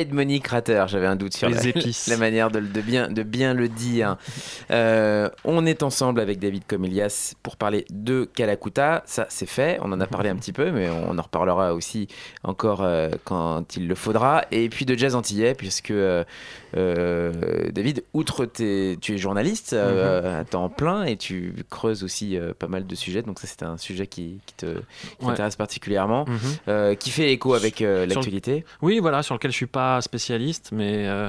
Edmonique Crater, j'avais un doute sur Les la, épices. la manière de, de bien, de bien le dire. Euh, on est ensemble avec David Comelias pour parler de Kalakuta. Ça, c'est fait. On en a parlé un petit peu, mais on en reparlera aussi encore euh, quand il le faudra. Et puis de jazz antillais, puisque euh, David, outre tes, tu es journaliste euh, à temps plein et tu creuses aussi pas mal de sujets. Donc ça, c'est un sujet qui, qui te qui Ouais. t'intéresse particulièrement, Mhm. qui fait écho avec le- l'actualité. Oui, voilà, sur lequel je suis pas spécialiste, mais, euh,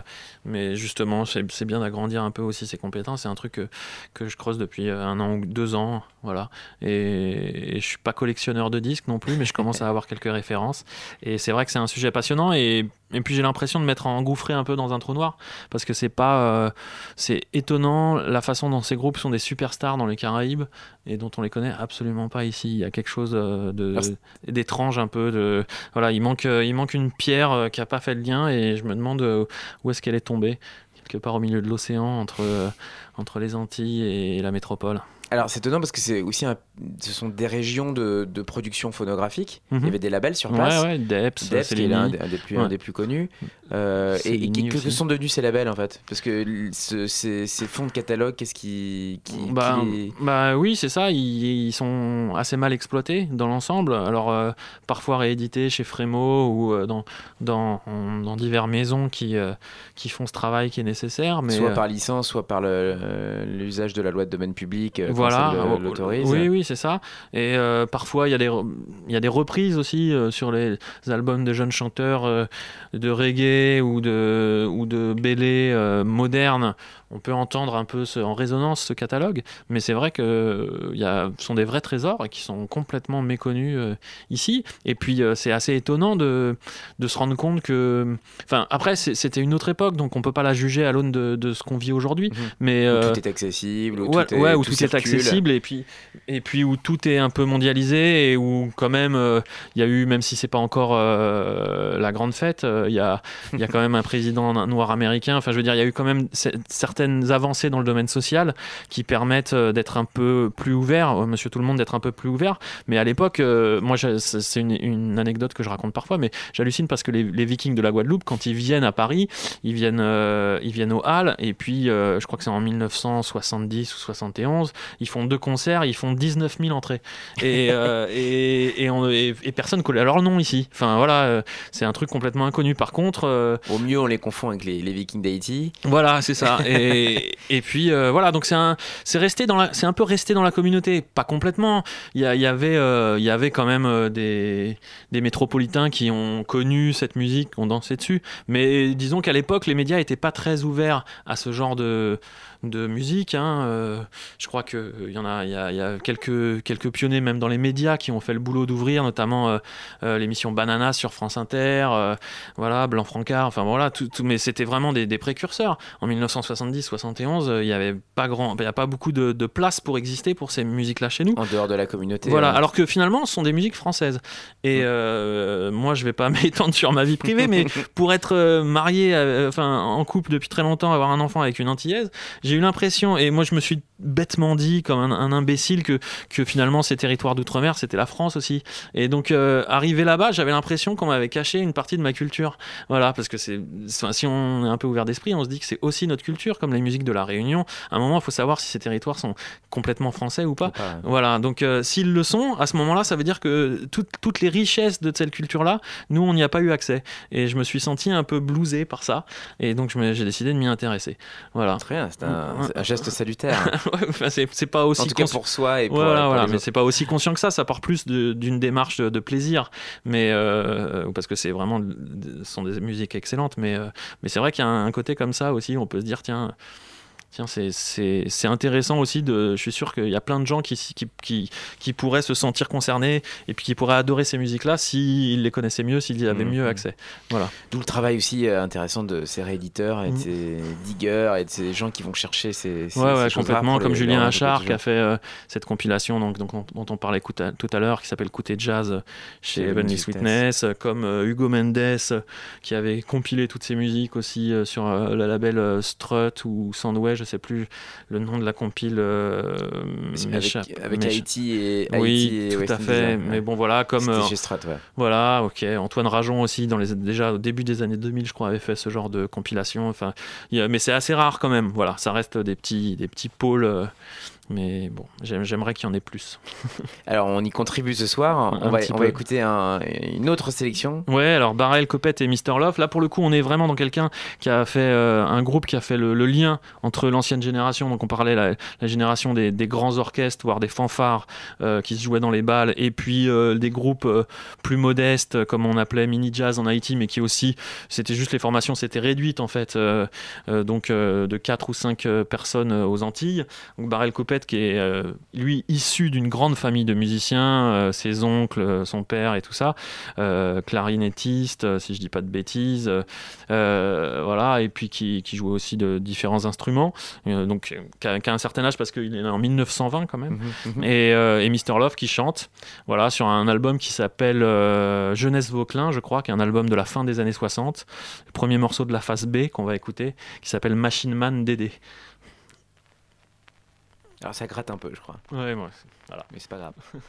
mais justement, c'est bien d'agrandir un peu aussi ses compétences. C'est un truc que, que je creuse depuis euh, un an ou deux ans, voilà. Et, et je suis pas collectionneur de disques non plus, mais je commence à avoir quelques références. Et c'est vrai que c'est un sujet passionnant. Et, et puis j'ai l'impression de m'être engouffré un peu dans un trou noir, parce que c'est pas, euh, c'est étonnant la façon dont ces groupes sont des superstars dans les Caraïbes et dont on les connaît absolument pas ici. Il y a quelque chose euh, de d'étrange un peu de voilà il manque il manque une pierre qui a pas fait le lien et je me demande où est-ce qu'elle est tombée quelque part au milieu de l'océan entre euh, entre les Antilles et la métropole. Alors c'est étonnant parce que c'est aussi un- ce sont des régions de, de production phonographique. Il Mhm. y avait des labels sur place. ouais ouais Deps, Deps, qui est l'un des, plus, un Ouais. des plus connus. Euh, et et que, que sont devenus ces labels en fait? Parce que ce- ces, ces fonds de catalogue, qu'est-ce qui, qui, bah, bah oui, c'est ça, ils, ils sont assez mal exploités dans l'ensemble. Alors euh, parfois réédités chez Frémo ou euh, dans, dans, diverses maisons qui, euh, qui font ce travail qui est nécessaire. Mais, soit par licence, soit par l'usage de la loi de domaine public, voilà, le- oh, l'autorise. Oui, oui, c'est ça. Et euh, parfois, il y, a des reprises aussi euh, sur les albums de jeunes chanteurs euh, de reggae ou de, ou de modernes. On peut entendre un peu ce- en résonance ce catalogue, mais c'est vrai que euh, y a, ce sont des vrais trésors qui sont complètement méconnus euh, ici. Et puis, euh, c'est assez étonnant de, de se rendre compte que. Enfin, après, c'était une autre époque, donc on peut pas la juger à l'aune de, de ce qu'on vit aujourd'hui. Mhm. Mais Où tout est accessible, où ouais, tout est, ouais, où tout tout est circule. accessible et puis et puis où tout est un peu mondialisé et où quand même il y a eu même si c'est pas encore la grande fête il y a il y a quand même un président [LAUGHS] noir américain enfin je veux dire il y a eu quand même ce- certaines avancées dans le domaine social qui permettent euh, d'être un peu plus ouvert euh, monsieur tout le monde d'être un peu plus ouvert mais à l'époque euh, moi c'est une, une anecdote que je raconte parfois mais j'hallucine parce que les, les Vikings de la Guadeloupe quand ils viennent à Paris ils viennent euh, ils viennent au Halles et puis euh, je crois que c'est en 1970 ou 71 ils font deux concerts, ils font 19 000 entrées. Et, [LAUGHS] et, et, on- et- et personne connaît leur nom ici. Enfin voilà, c'est un truc complètement inconnu. Par contre, Au mieux, on les confond avec les, les Vikings d'Haïti. voilà, c'est ça. Et, et puis euh, voilà, donc c'est un, peu resté dans la communauté, pas complètement. Il y, euh, avait quand même euh, des, métropolitains qui ont connu cette musique, ont dansé dessus. Mais disons qu'à l'époque, les médias étaient pas très ouverts à ce genre de de musique. hein. Euh, je crois que il y en a, il y a, il y a quelques quelques pionniers même dans les médias qui ont fait le boulot d'ouvrir, notamment euh, euh, l'émission Banana sur France Inter. euh, voilà, Blanc Francard, enfin voilà, tout, tout- mais c'était vraiment des, des précurseurs. En 1970-71, euh, il y avait pas grand, il y a pas beaucoup de, de place pour exister pour ces musiques-là chez nous. En dehors de la communauté. Voilà, euh, alors que finalement, ce sont des musiques françaises. Et euh, moi, je vais pas [LAUGHS] m'étendre sur ma vie privée, mais [LAUGHS] pour être euh, marié, euh, enfin en couple depuis très longtemps, avoir un enfant avec une antillaise, j'ai eu l'impression, et moi je me suis bêtement dit comme un, un imbécile que, que finalement ces territoires d'outre-mer c'était la France aussi. Et donc euh, arrivé là-bas, j'avais l'impression qu'on m'avait caché une partie de ma culture. Voilà, parce que c'est, si on est un peu ouvert d'esprit, on se dit que c'est aussi notre culture, comme la musique de la Réunion. À un moment, il faut savoir si ces territoires sont complètement français ou pas. Voilà, donc euh, s'ils le sont, à ce moment-là, ça veut dire que toutes- toutes les richesses de cette culture-là, nous, on n'y a pas eu accès. Et je me suis senti un peu blousé par ça. Et donc, j'ai décidé de m'y intéresser. Voilà. Très bien, c'est un, Ouais. c'est un geste salutaire. [LAUGHS] C'est pas aussi en tout cas pour soi et pour, voilà, pour voilà, mais c'est pas aussi conscient que ça. Ça part plus d'une démarche de, de plaisir, mais euh, parce que c'est vraiment, ce sont des musiques excellentes. Mais euh, mais c'est vrai qu'il y a un, un côté comme ça aussi. On peut se dire tiens. Tiens, c'est- intéressant aussi. De, je suis sûr qu'il y a plein de gens qui, qui, qui, qui pourraient se sentir concernés et puis qui pourraient adorer ces musiques-là s'ils les connaissaient mieux, s'ils y avaient Mhm. mieux accès. Voilà. D'où le travail aussi euh, intéressant de ces rééditeurs et de Mhm. ces diggers et de ces gens qui vont chercher ces, ces Ouais, complètement. Comme les- Julien Achard qui a fait euh, cette compilation donc, donc, dont, dont on parlait à- tout à l'heure, qui s'appelle Côté Jazz chez Heavenly Sweetness, euh, comme euh, Hugo Mendes qui avait compilé toutes ces musiques aussi euh, sur le label Strut ou Soundwave, je sais plus le nom de la compile. euh, Avec, avec. Haïti et Oui, Haïti et tout à fait. ouais. Mais bon, voilà, comme euh, chez Strat, ouais. voilà, ok. Antoine Rajon aussi, dans les, déjà au début des années 2000, je crois, avait fait ce genre de compilation. Enfin, a- mais c'est assez rare quand même. Voilà, ça reste des petits, des petits pôles. Mais bon, j'aime- j'aimerais qu'il y en ait plus. [LAUGHS] Alors on y contribue ce soir. On va, on va écouter un- une autre sélection. Ouais, alors Barrel, Copette et Mister Love. Là, pour le coup, on est vraiment dans quelqu'un qui a fait euh, un groupe qui a fait le, le lien entre l'ancienne génération. Donc, on parlait la, la génération des, des grands orchestres, voire des fanfares euh, qui se jouaient dans les balles, et puis euh, des groupes plus modestes, comme on appelait mini jazz en Haïti, mais qui aussi, c'était juste les formations, s'étaient réduites en fait, donc de 4 ou 5 personnes aux Antilles. Donc, Barrel Copette, qui est euh, lui issu d'une grande famille de musiciens, euh, ses oncles, euh, son père et tout ça clarinettiste, si je dis pas de bêtises, voilà, et puis qui, qui jouait aussi de différents instruments, donc qui a, qui a un certain âge parce qu'il est en 1920 quand même, Mhm, et, euh, et Mister Love qui chante, voilà, sur un album qui s'appelle Jeunesse Vauclin, je crois, qui est un album de la fin des années 60, le premier morceau de la phase B qu'on va écouter, qui s'appelle Machine Man Dédé. Alors ça gratte un peu, je crois. Ouais, ouais, voilà. Mais c'est pas grave. [LAUGHS]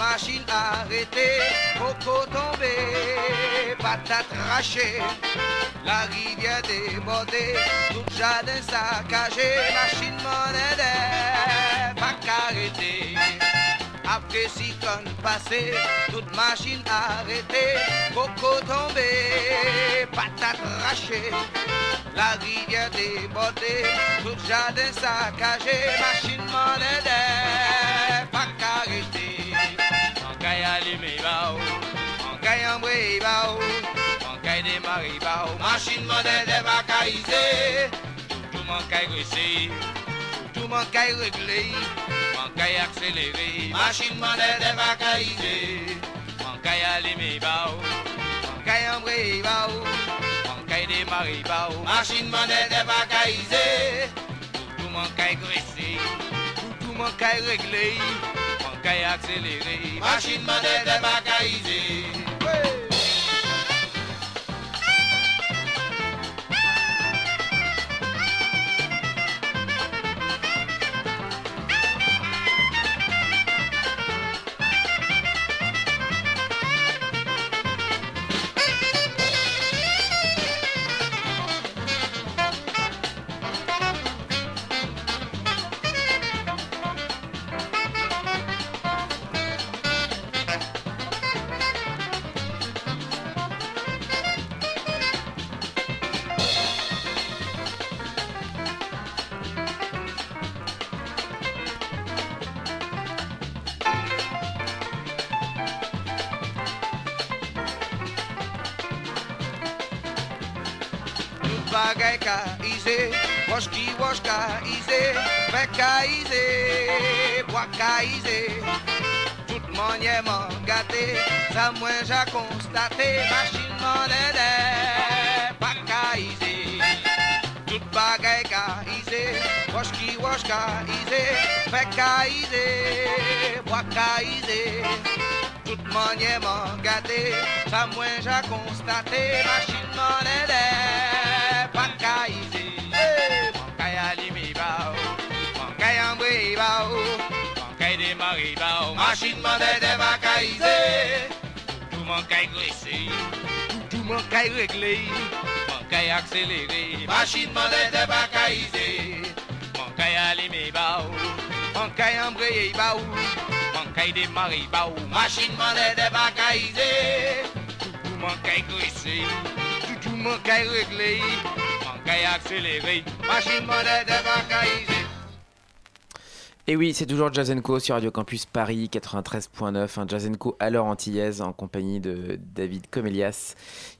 machine arrêtée, coco tombé, patate rachée, la rivière débordée, tout jardin saccagé, machine monnaie, pas qu'arrêtée. Après cyclone passé, toute machine arrêtée, coco tombé, patate rachée, la rivière débordée, tout jardin saccagé, machine monnaie, bao, machine monnaie, caillé, tout monde caille tout monde caille réglé, on caille accéléré, machine monnaie, pas caillé, on caille allumé, bao, on caille embrayé, bao, on caille démarré, bao, machine monnaie, caillé, tout monde caille gressé, tout caille réglé, on caille accéléré, machine monnaie, pas wash ki wash ka ize, fè ka ize, bois ka ize. Tout manye man gate, sa mwen ja konstate, machin man ede, pa ka ize. Tout bagay ka ize, wash ki wash ka ize, fè ka ize, bois ka ize. Tout manye man gate, sa mwen ja konstate, machin man ede, pa ka ize. Man bao, machin man ede pa ka ize. Tout man kay gresse, tout man kay regle, man kay akselere, machin man ede pa ka ize. Man kay alimi bao, man kay ambre bao, man kay demare bao, machin man ede pa ka ize. Tout man kay gresse, tout kay regle, man qu'à y accélérer. Machine de bancaïsé. Et oui, c'est toujours Jazz Co sur Radio Campus Paris 93.9, un Jazz Co à l'heure antillaise en compagnie de David Comélias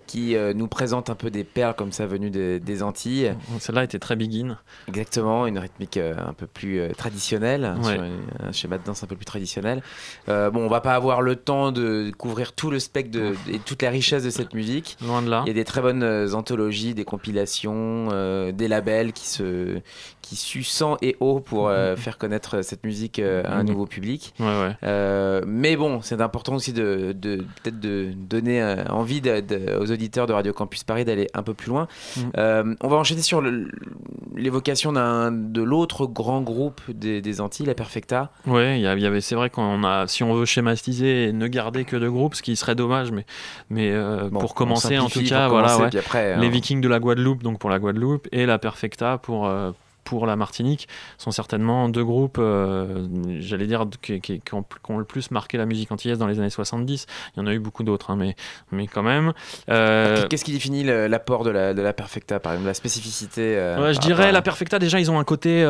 qui euh, nous présente un peu des perles comme ça venues de- des Antilles. Celle-là était très begin. Exactement, une rythmique euh, un peu plus euh, traditionnelle, Ouais. sur une- un schéma de danse un peu plus traditionnel. Bon, on va pas avoir le temps de couvrir tout le spectre de, et toute la richesse de cette musique. Loin de là. Il y a des très bonnes anthologies, des compilations, des labels qui se qui sang et eau pour euh, faire connaître cette musique euh, à un Mhm. nouveau public. Ouais, ouais. Euh, mais bon, c'est important aussi de, de- peut-être de donner euh, envie de- de- aux auditeurs de Radio Campus Paris d'aller un peu plus loin. Mhm. Euh, on va enchaîner sur l'évocation de l'autre grand groupe des, des Antilles, la Perfecta. Il y y avait, c'est vrai qu'on a, si on veut schématiser et ne garder que deux groupes, ce qui serait dommage, mais, mais euh, Bon, pour commencer en tout cas, pour voilà, commencer, ouais. puis après, les hein. Vikings de la Guadeloupe, donc pour la Guadeloupe, et la Perfecta pour euh, pour la Martinique, sont certainement deux groupes, euh, j'allais dire, qui, qui- qui ont, qui ont le plus marqué la musique antillaise dans les années 70. Il y en a eu beaucoup d'autres, hein, mais, mais quand même. Euh, Qu'est-ce qui définit l'apport de la, de la Perfecta, par exemple, la spécificité euh, Ouais, je dirais à- la Perfecta déjà ils ont un côté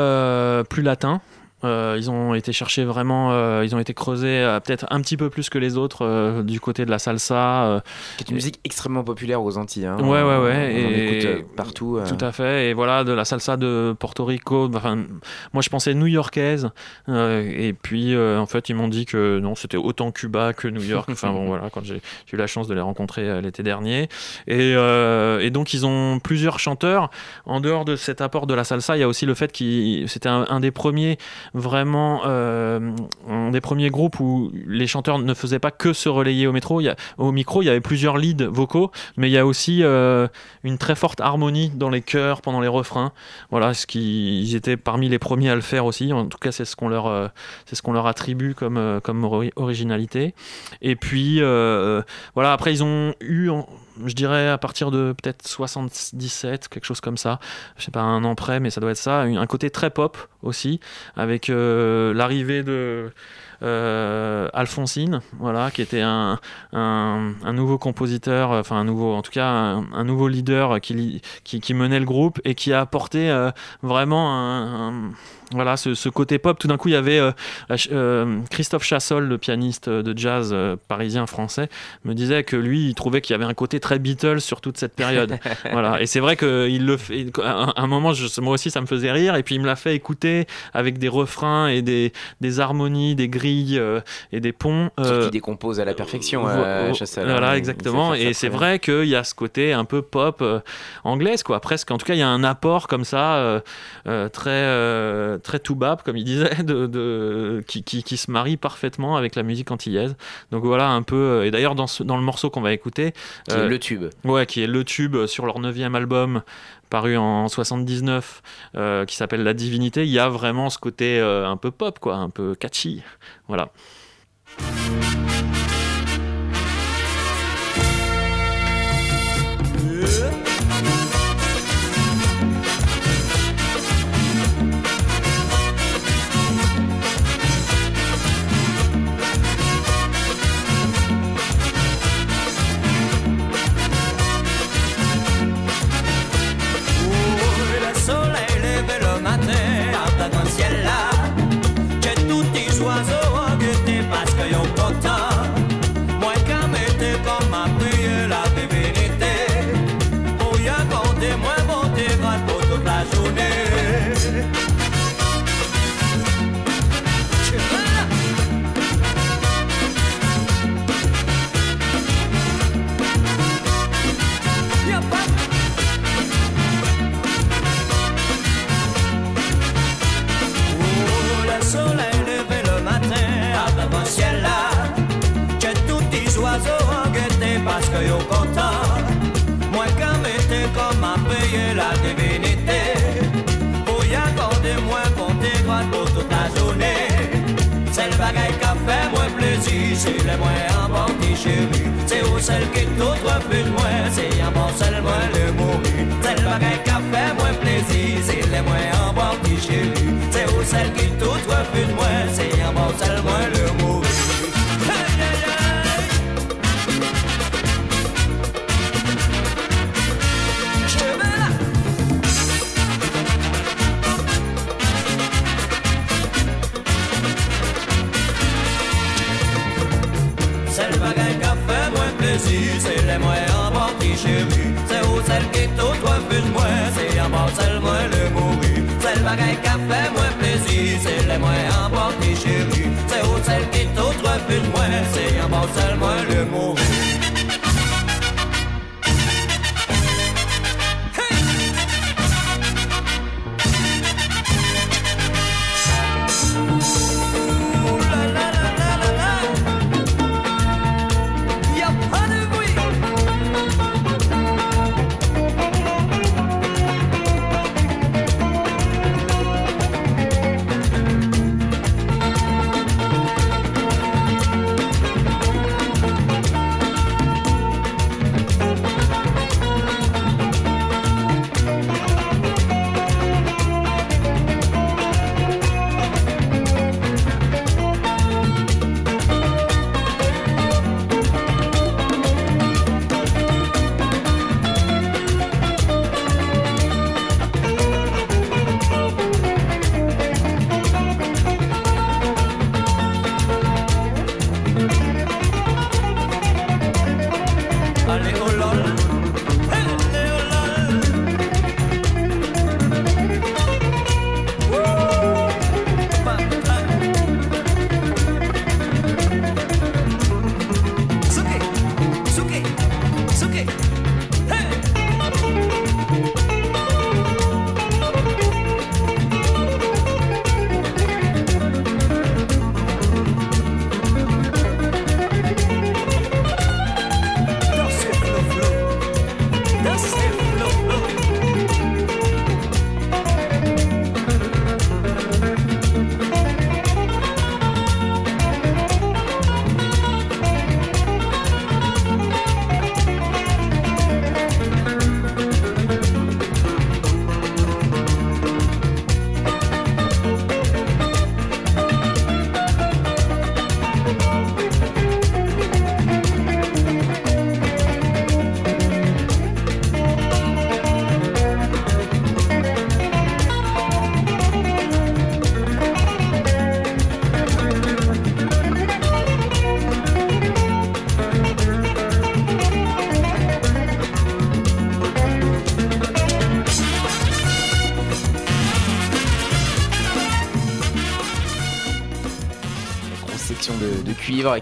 plus latin. Euh, ils ont été chercher vraiment, euh, ils ont été creusés euh, peut-être un petit peu plus que les autres euh, du côté de la salsa. euh, Qui est une musique extrêmement populaire aux Antilles. hein. Ouais, ouais, ouais. On en et écoute euh, partout. euh. Tout à fait. Et voilà, de la salsa de Porto Rico. Enfin, moi, je pensais new-yorkaise. euh, et puis, euh, en fait, ils m'ont dit que non, c'était autant Cuba que New York. [LAUGHS] Enfin, bon, voilà, quand j'ai eu la chance de les rencontrer l'été dernier. Et, euh, et donc, ils ont plusieurs chanteurs. En dehors de cet apport de la salsa, il y a aussi le fait que c'était un, un des premiers, vraiment, euh, un des premiers groupes où les chanteurs ne faisaient pas que se relayer au, métro. Au micro. Il y avait plusieurs leads vocaux, mais il y a aussi euh, une très forte harmonie dans les chœurs pendant les refrains. Voilà, ce qui, ils étaient parmi les premiers à le faire aussi. En tout cas, c'est ce qu'on leur, euh, c'est ce qu'on leur attribue comme, comme ori- originalité. Et puis, voilà, après, ils ont eu, je dirais, à partir de peut-être 77, quelque chose comme ça. Je sais pas, un an près, mais ça doit être ça. Un côté très pop aussi, avec euh, l'arrivée de Alphonsine, voilà, qui était un, un, un nouveau compositeur, enfin un nouveau, en tout cas un, un nouveau leader qui, li- qui, qui menait le groupe et qui a apporté euh, vraiment un, voilà, ce, ce côté pop. Tout d'un coup, il y avait euh, euh, Christophe Chassol, le pianiste de jazz euh, parisien français, me disait que lui, il trouvait qu'il y avait un côté très Beatles sur toute cette période. [LAUGHS] voilà. Et c'est vrai qu'il le fait. À un- un moment, je- moi aussi, ça me faisait rire. Et puis, il me l'a fait écouter avec des refrains et des, des harmonies, des grilles euh, et des ponts. Sauf euh, qu'il décompose à la perfection, euh, Chassel, hein. Voilà, Il exactement. Et c'est vrai qu'il y a ce côté un peu pop anglaise, quoi. Presque. En tout cas, il y a un apport comme ça, très, très tout bap, comme il disait, de, de- qui, qui, qui se marie parfaitement avec la musique antillaise. Donc voilà, un peu. Et d'ailleurs, dans, dans le morceau qu'on va écouter. Qui est le tube. Ouais, qui est le tube sur leur neuvième album paru en 79 euh, qui s'appelle La Divinité, il y a vraiment ce côté euh, un peu pop, quoi, un peu catchy. Voilà. Parce qu'ils sont contents Moi quand m'était comme à payer la divinité Pour y accorder moi compter pour toute la journée. C'est le bagaille qui a fait moi plaisir C'est le moins en bon petit chéri C'est où celle qui tout refuse moi C'est un bon seul moi le mourir. C'est le bagaille qui a fait moi plaisir C'est le moins en bon petit chéri C'est où celle qui tout refuse moi C'est un bon seul moi le mourir mourir. Celle bagaille qui fait moins plaisir, c'est les moins emportés chérie. C'est où celle qui tout toi plus moi, c'est en bas celle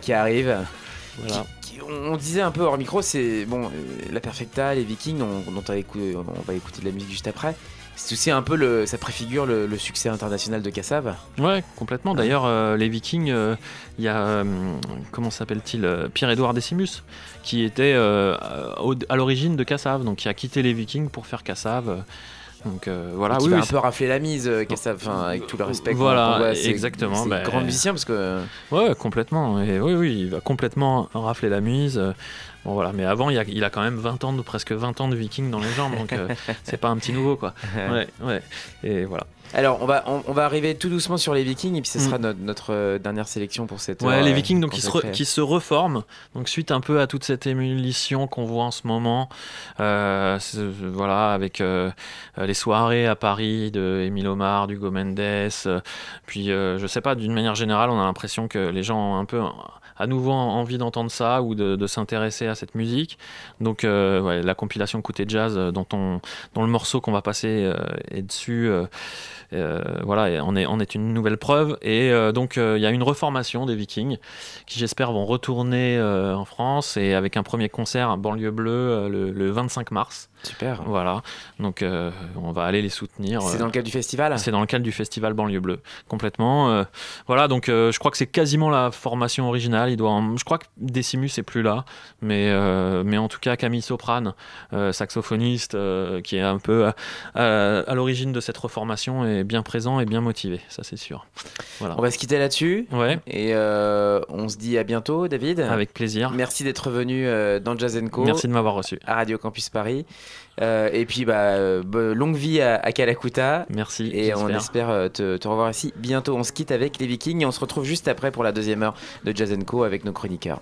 qui arrive. Voilà. Qui- qui- on disait un peu hors micro, c'est bon, euh, la Perfecta, les Vikings, dont, dont on, va écouter, on va écouter de la musique juste après. C'est aussi un peu le, ça préfigure le, le succès international de Kassav. Ouais, complètement. D'ailleurs, euh, les Vikings, euh, il y a, euh, comment s'appelle-t-il euh, Pierre-Édouard Décimus, qui était euh, au- à l'origine de Cassav, donc qui a quitté les Vikings pour faire Cassav. Donc euh, voilà, oui, va oui, un peu rafler la mise, euh, avec tout le respect. Voilà, voit, exactement, C'est bah, grand musicien parce que. Ouais, complètement. Et oui, oui, il va complètement rafler la mise. Euh, Bon voilà, mais avant, il a, il a quand même 20 ans, de, presque 20 ans de Viking dans les jambes, donc euh, [LAUGHS] c'est pas un petit nouveau, quoi. Ouais, ouais. Et voilà. Alors, on va, on, on va arriver tout doucement sur les Vikings et puis ce Mm. sera notre, notre, euh, dernière sélection pour cette. Ouais, heure, les euh, Vikings donc qui se, re- qui se reforment, donc suite un peu à toute cette émulation qu'on voit en ce moment, euh, voilà, avec euh, les soirées à Paris de Émile Omar, d'Hugo Mendes, puis euh, je sais pas, d'une manière générale, on a l'impression que les gens ont un peu à nouveau envie d'entendre ça ou de, s'intéresser à cette musique. Donc euh, la compilation Côté Jazz euh, dont, on, dont le morceau qu'on va passer euh, est dessus. voilà, on est, on est une nouvelle preuve. Et donc, il y a une reformation des Vikings qui, j'espère, vont retourner en France et avec un premier concert à Banlieue Bleue le, le 25 mars. Super. Voilà, donc euh, on va aller les soutenir. C'est euh, dans le cadre du festival? c'est dans le cadre du festival Banlieue Bleue, complètement. euh, voilà, donc euh, je crois que c'est quasiment la formation originale. Il doit, en- je crois que Decimus est plus là, mais mais en tout cas Camille Soprane, saxophoniste, qui est un peu à, l'origine de cette reformation, est bien présent et bien motivé, ça c'est sûr. Voilà. On va se quitter là-dessus. Ouais. Et on se dit à bientôt, David. Avec plaisir. Merci d'être venu dans Jazz Co. Merci de m'avoir reçu. À Radio Campus Paris. Euh, et puis, bah, euh, longue vie à, à Kalakuta. Merci. Et on espère euh, te, te revoir ici bientôt. On se quitte avec les Vikings et on se retrouve juste après pour la deuxième heure de Jazz Co avec nos chroniqueurs.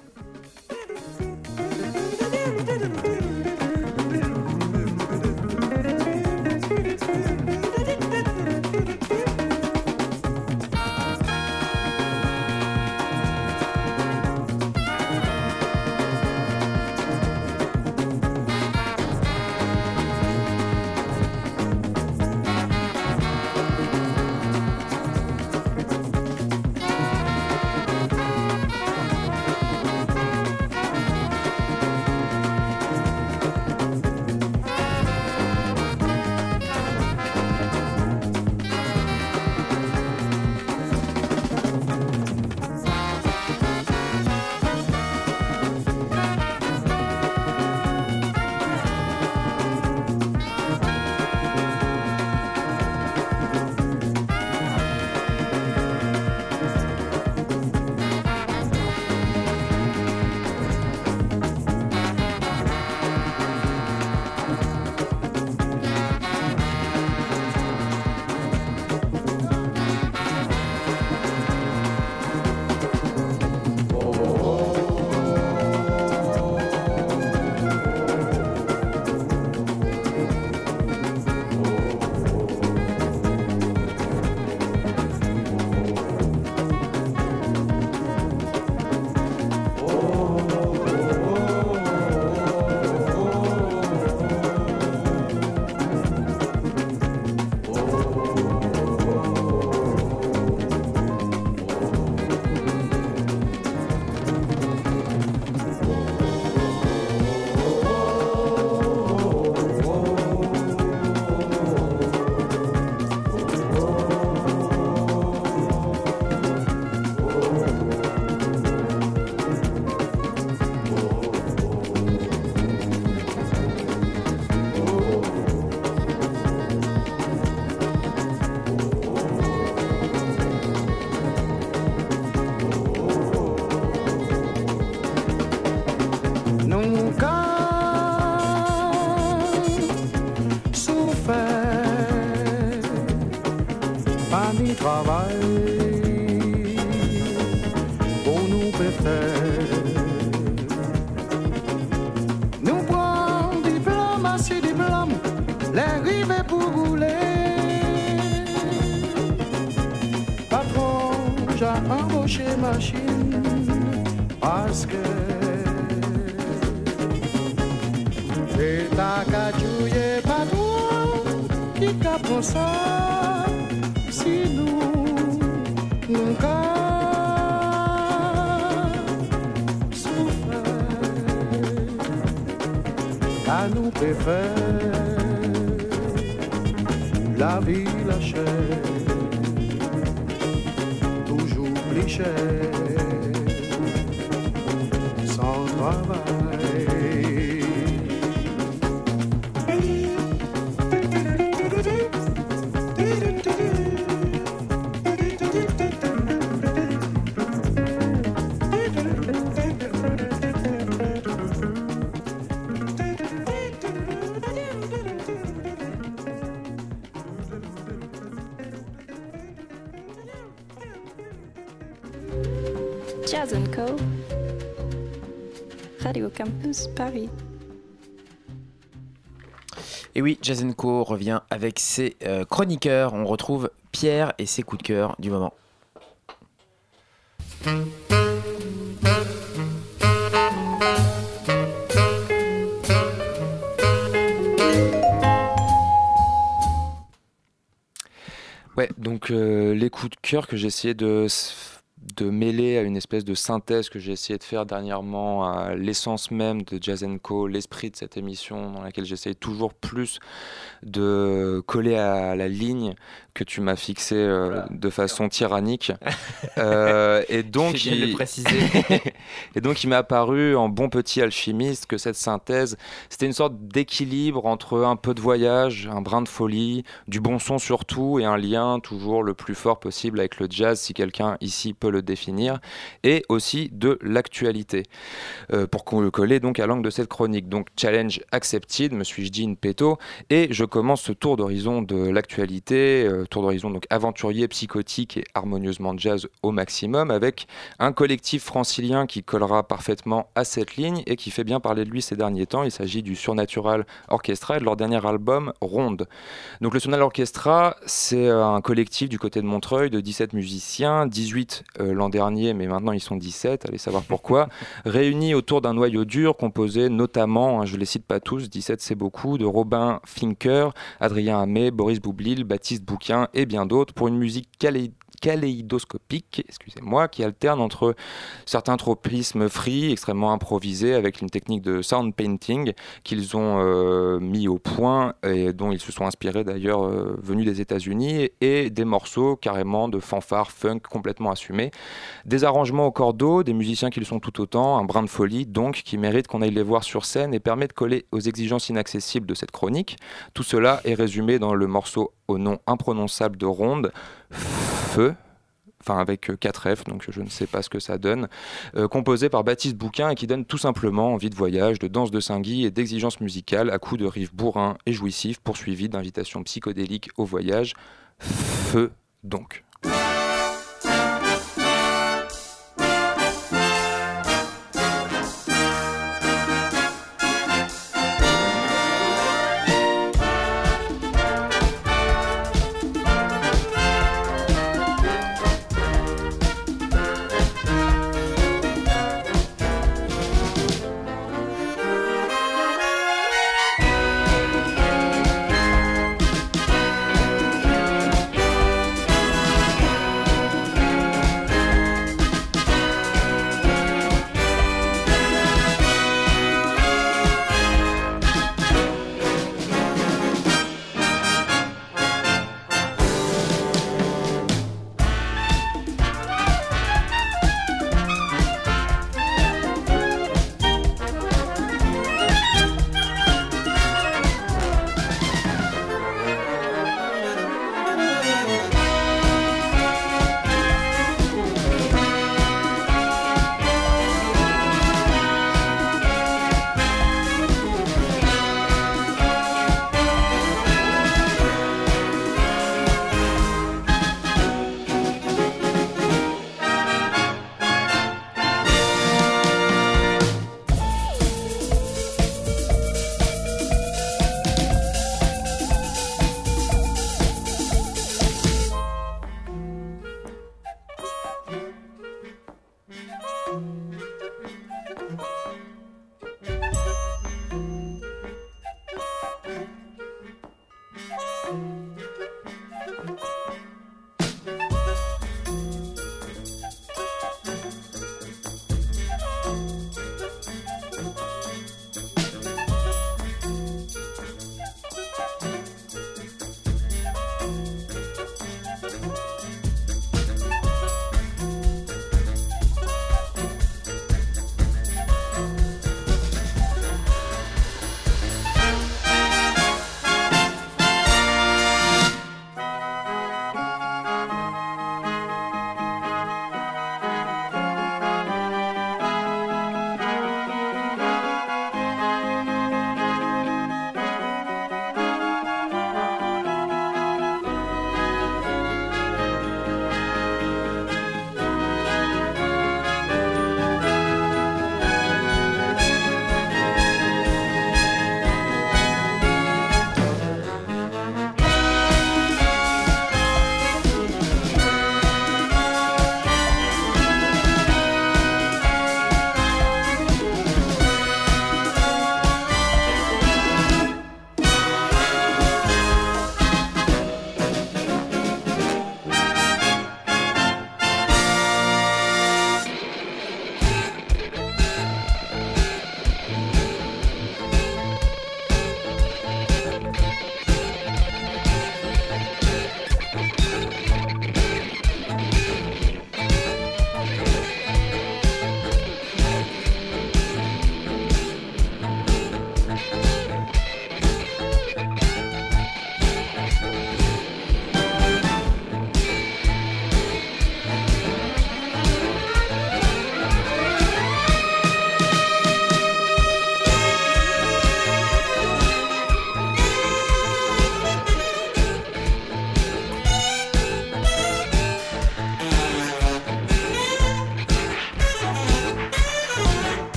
À Et oui, Co revient avec ses euh, chroniqueurs. On retrouve Pierre et ses coups de cœur du moment. Ouais, donc euh, les coups de cœur que j'ai essayé de, de mêler à une espèce de synthèse que j'ai essayé de faire dernièrement à l'essence même de Jazz l'esprit de cette émission dans laquelle j'essaye toujours plus de coller à la ligne que tu m'as fixée euh, Voilà. de façon tyrannique. [LAUGHS] Euh, et donc, il... préciser. [LAUGHS] et donc, il m'est apparu en bon petit alchimiste que cette synthèse, c'était une sorte d'équilibre entre un peu de voyage, un brin de folie, du bon son surtout, et un lien toujours le plus fort possible avec le jazz, si quelqu'un ici peut le définir, et aussi de l'actualité, euh, pour qu'on le colle donc à l'angle de cette chronique. Donc, challenge accepted, me suis-je dit une péto, et je commence ce tour d'horizon de l'actualité, tour d'horizon donc aventurier, psychotique et harmonieusement jazz au maximum, avec un collectif francilien qui collera parfaitement à cette ligne et qui fait bien parler de lui ces derniers temps. Il s'agit du Surnatural Orchestra et de leur dernier album Ronde. Donc le Surnatural Orchestra, c'est euh, un collectif du côté de Montreuil de 17 musiciens, 18 euh, l'an dernier, mais maintenant ils sont 17, allez savoir pourquoi, [LAUGHS] réunis autour d'un noyau dur composé notamment, hein, je les cite pas tous, 17 c'est beaucoup, de Robin Finker, Adrien Hamé, Boris Boublil, Baptiste Bouquin et bien d'autres pour une musique kaléidoscopique, excusez-moi, qui alterne entre certains tropismes free, extrêmement improvisés, avec une technique de sound painting qu'ils ont euh, mis au point et dont ils se sont inspirés d'ailleurs euh, venus des États-Unis, et des morceaux carrément de fanfare funk complètement assumés, des arrangements au cordeau, des musiciens qui le sont tout autant, un brin de folie donc qui mérite qu'on aille les voir sur scène et permet de coller aux exigences inaccessibles de cette chronique. Tout cela est résumé dans le morceau au nom imprononçable de Ronde, Feu, enfin avec 4 F, donc je ne sais pas ce que ça donne, euh, composé par Baptiste Bouquin et qui donne tout simplement envie de voyage, de danse de Saint-Guy et d'exigences musicales à coups de riffs bourrins et jouissifs, poursuivis d'invitations psychodéliques au voyage. Feu donc.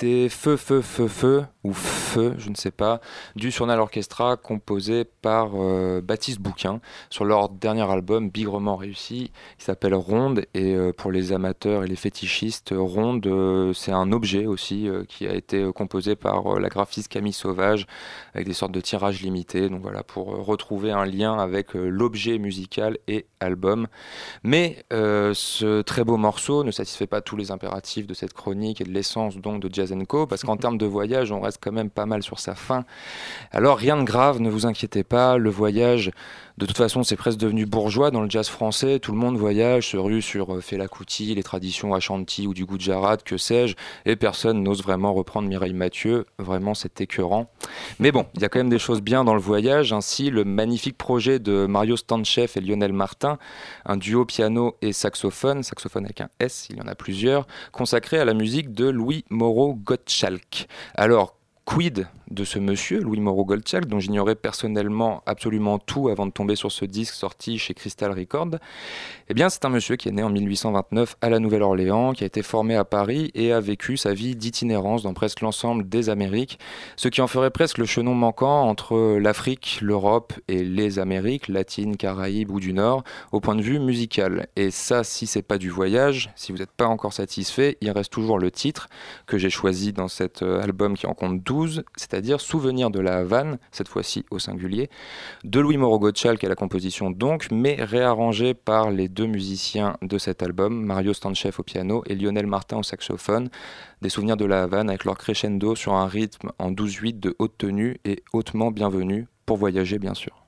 C'était Feu, Feu, Feu, Feu, Feu, je ne sais pas, du Surnal Orchestra composé par euh, Baptiste Bouquin sur leur dernier album bigrement réussi qui s'appelle Ronde. Et euh, pour les amateurs et les fétichistes, Ronde, euh, c'est un objet aussi qui a été composé par la graphiste Camille Sauvage avec des sortes de tirages limités. Donc voilà, pour retrouver un lien avec l'objet musical et album. Mais ce très beau morceau ne satisfait pas tous les impératifs de cette chronique et de l'essence donc de Jazz Co, parce qu'en [LAUGHS] termes de voyage, on reste quand même pas mal sur sa fin. Alors rien de grave, ne vous inquiétez pas, le voyage, de toute façon, c'est presque devenu bourgeois dans le jazz français. Tout le monde voyage, se rue sur euh, Fela Kuti, les traditions Ashanti ou du Gujarat, que sais-je, et personne n'ose vraiment reprendre Mireille Mathieu. Vraiment, c'est écœurant. Mais bon, il y a quand même des choses bien dans le voyage. Ainsi, le magnifique projet de Mario Stanchev et Lionel Martin, un duo piano et saxophone, saxophone avec un S, il y en a plusieurs, consacré à la musique de Louis Moreau Gottschalk. Alors, quid de ce monsieur, Louis Moreau Gottschalk, dont j'ignorais personnellement absolument tout avant de tomber sur ce disque sorti chez Crystal Records Eh bien, c'est un monsieur qui est né en 1829 à la Nouvelle-Orléans, qui a été formé à Paris et a vécu sa vie d'itinérance dans presque l'ensemble des Amériques, ce qui en ferait presque le chaînon manquant entre l'Afrique, l'Europe et les Amériques, latines, Caraïbes ou du Nord, au point de vue musical. Et ça, si c'est pas du voyage, si vous n'êtes pas encore satisfait, il reste toujours le titre que j'ai choisi dans cet euh, album qui en compte 12, c'est-à-dire Souvenir de la Havane, cette fois-ci au singulier, de Louis Moreau Gottschalk à la composition donc, mais réarrangé par les deux musiciens de cet album, Mario Stanchev au piano et Lionel Martin au saxophone, des souvenirs de la Havane avec leur crescendo sur un rythme en 12-8 de haute tenue et hautement bienvenu pour voyager bien sûr.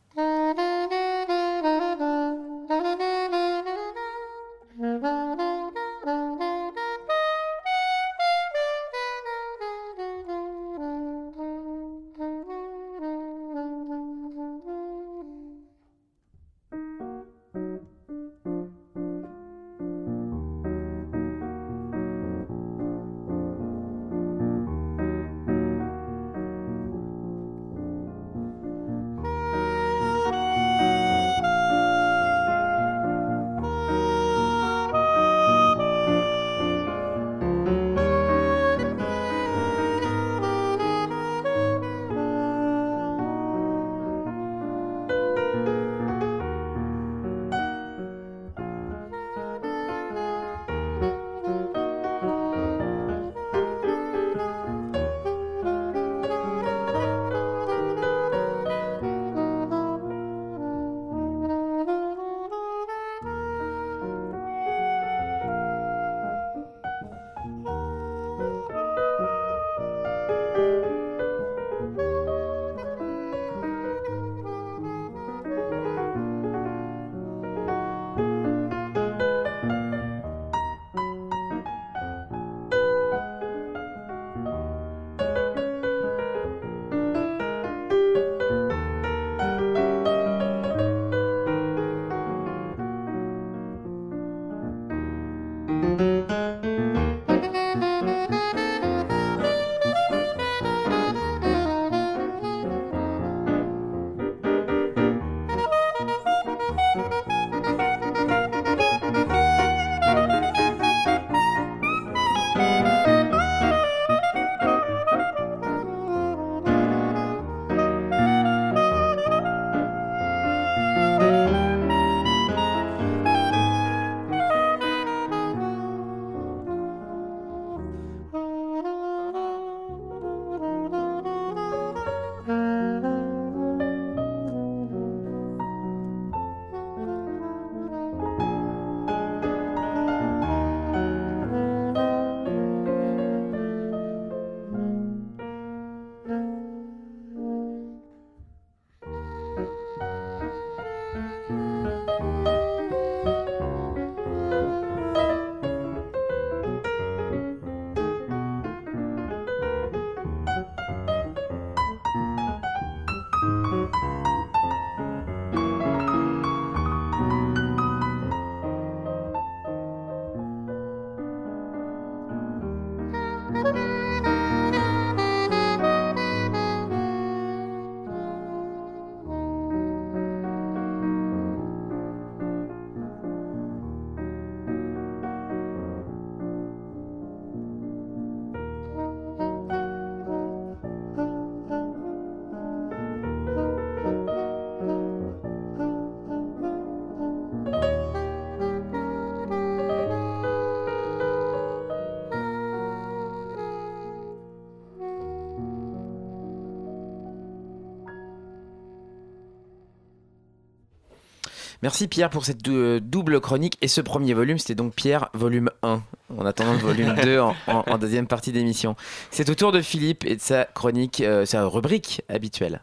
Merci Pierre pour cette dou- double chronique. Et ce premier volume, c'était donc Pierre, volume 1, en attendant le volume 2 en, en- en deuxième partie d'émission. C'est au tour de Philippe et de sa chronique, euh, sa rubrique habituelle.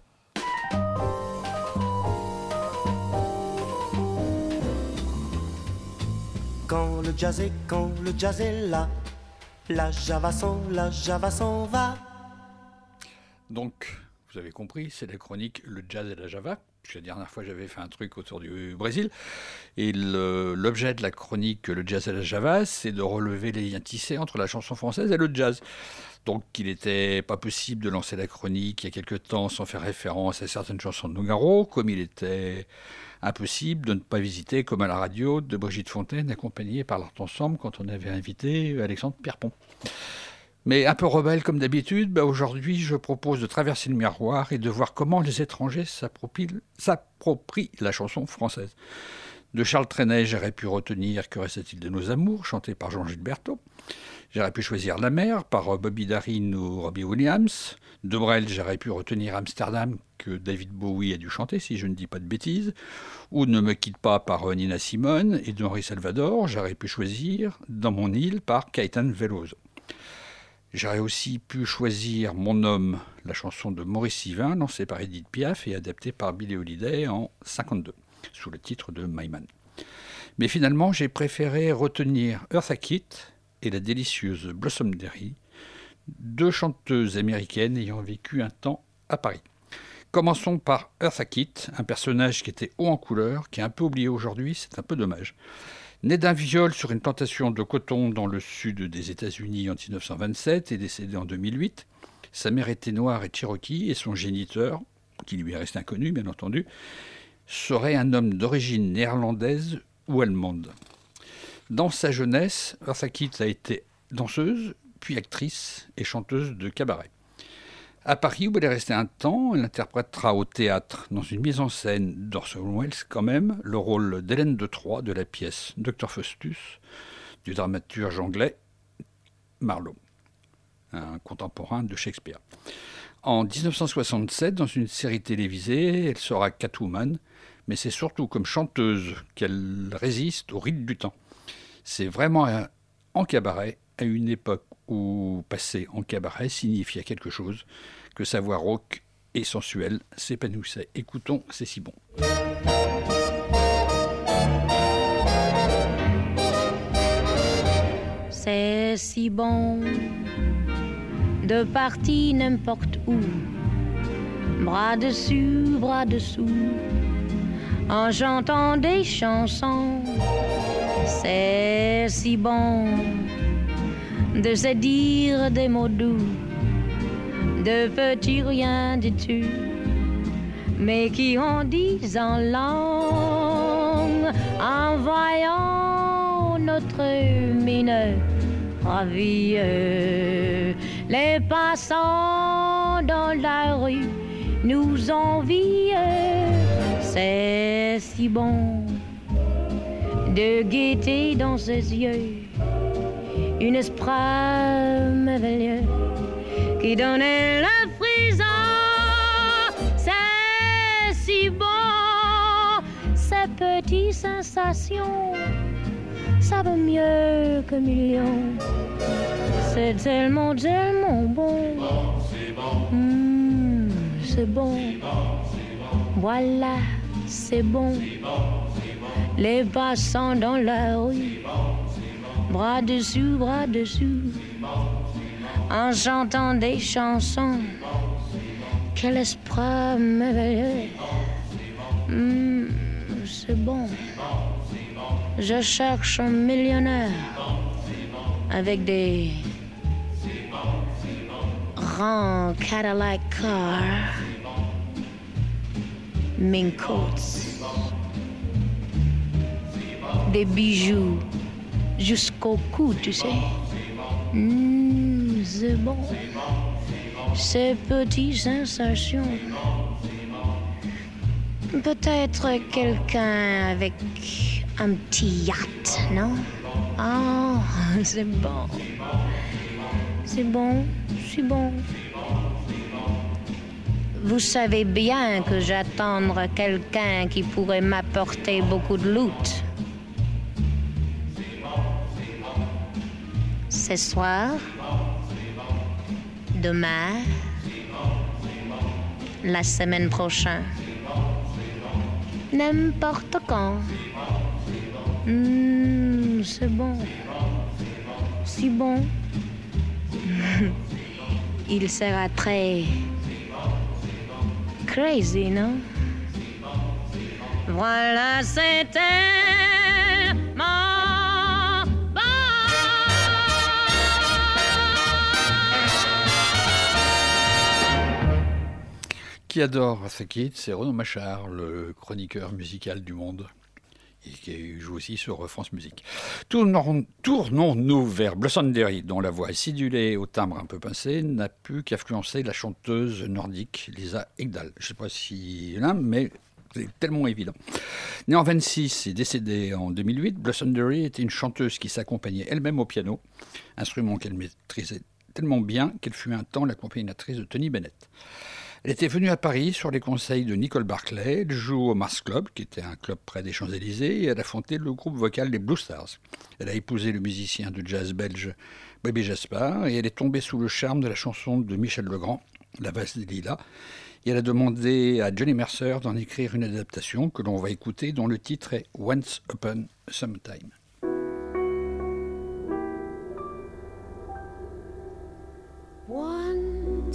Quand le jazz est, quand le jazz est là, la java s'en, la java s'en va. Donc, vous avez compris, c'est la chronique Le jazz et la Java. La dernière fois, j'avais fait un truc autour du Brésil. Et l'objet de la chronique Le jazz et la Java, c'est de relever les liens tissés entre la chanson française et le jazz. Donc, il n'était pas possible de lancer la chronique il y a quelque temps sans faire référence à certaines chansons de Nougaro, comme il était impossible de ne pas visiter, comme à la radio, de Brigitte Fontaine, accompagnée par l'Art Ensemble quand on avait invité Alexandre Pierpont. Mais un peu rebelle comme d'habitude, bah, aujourd'hui je propose de traverser le miroir et de voir comment les étrangers s'approprient la chanson française. De Charles Trenet, j'aurais pu retenir Que restait-il de nos amours, chanté par Jean Gilberto. J'aurais pu choisir La mer par euh, Bobby Darin ou Robbie Williams. De Brel, j'aurais pu retenir Amsterdam que David Bowie a dû chanter, si je ne dis pas de bêtises. Ou Ne me quitte pas par euh, Nina Simone. Et d'Henri Salvador, j'aurais pu choisir Dans mon île par Caetano Veloso. J'aurais aussi pu choisir Mon homme, la chanson de Maurice Sivin, lancée par Edith Piaf et adaptée par Billie Holiday en 52, sous le titre de My Man. Mais finalement, j'ai préféré retenir Eartha Kitt et la délicieuse Blossom Derry, deux chanteuses américaines ayant vécu un temps à Paris. Commençons par Eartha Kitt, un personnage qui était haut en couleur, qui est un peu oublié aujourd'hui, c'est un peu dommage. Né d'un viol sur une plantation de coton dans le sud des États-Unis en 1927 et décédé en 2008, sa mère était noire et cherokee et son géniteur, qui lui est resté inconnu bien entendu, serait un homme d'origine néerlandaise ou allemande. Dans sa jeunesse, Eartha Kitt a été danseuse, puis actrice et chanteuse de cabaret. À Paris, où elle est restée un temps, elle interprétera au théâtre, dans une mise en scène d'Orson Welles quand même, le rôle d'Hélène de Troyes de la pièce Dr Faustus du dramaturge anglais Marlowe, un contemporain de Shakespeare. En 1967, dans une série télévisée, elle sera Catwoman, mais c'est surtout comme chanteuse qu'elle résiste au rythme du temps. C'est vraiment un- en cabaret, à une époque où passer en cabaret signifiait quelque chose, que sa voix rauque et sensuelle s'épanouissait. Écoutons, c'est si bon. C'est si bon de partir n'importe où, bras dessus, bras dessous, en chantant des chansons. C'est si bon de se dire des mots doux, de petits rien du tout, mais qui en disent en langue, en voyant notre mine ravie. Les passants dans la rue nous envient, c'est si bon de gaieté dans ses yeux, une esprit merveilleux qui donnait la frisson. C'est si bon, ces petites sensations, ça vaut mieux que millions. C'est tellement, tellement bon. Mm, c'est bon. Voilà, c'est bon. Les passants dans la rue, bras dessus, bras dessous, en chantant des chansons. Quel esprit merveilleux. Mm, c'est bon. Je cherche un millionnaire avec des grands Cadillac cars, mink coats, des bijoux jusqu'au cou, tu sais. C'est bon. Ces petites sensations. Peut-être quelqu'un avec un petit yacht, non? Ah, [LAUGHS] c'est bon. C'est bon, c'est bon. Vous savez bien que j'attends quelqu'un qui pourrait m'apporter beaucoup de loot. Ce soir, demain, la semaine prochaine, n'importe quand. Hmm, c'est bon, si bon. [LAUGHS] Il sera très crazy, non? Voilà, tellement Qui adore Sakit, c'est Renaud Machard, le chroniqueur musical du Monde, et qui joue aussi sur France Musique. Tournons- Tournons-nous vers Blossonderry, dont la voix acidulée au timbre un peu pincé n'a pu qu'influencer la chanteuse nordique Lisa Ekdahl. Je ne sais pas si là, mais c'est tellement évident. Née en 26 et décédée en 2008, Blossonderry était une chanteuse qui s'accompagnait elle-même au piano, instrument qu'elle maîtrisait tellement bien qu'elle fut un temps l'accompagnatrice de Tony Bennett. Elle était venue à Paris sur les conseils de Nicole Barclay. Elle joue au Mars Club, qui était un club près des Champs-Élysées, et elle a fondé le groupe vocal des Blue Stars. Elle a épousé le musicien de jazz belge Bébé Jaspard, et elle est tombée sous le charme de la chanson de Michel Legrand, La valse des lilas. Et elle a demandé à Johnny Mercer d'en écrire une adaptation que l'on va écouter, dont le titre est Once Upon a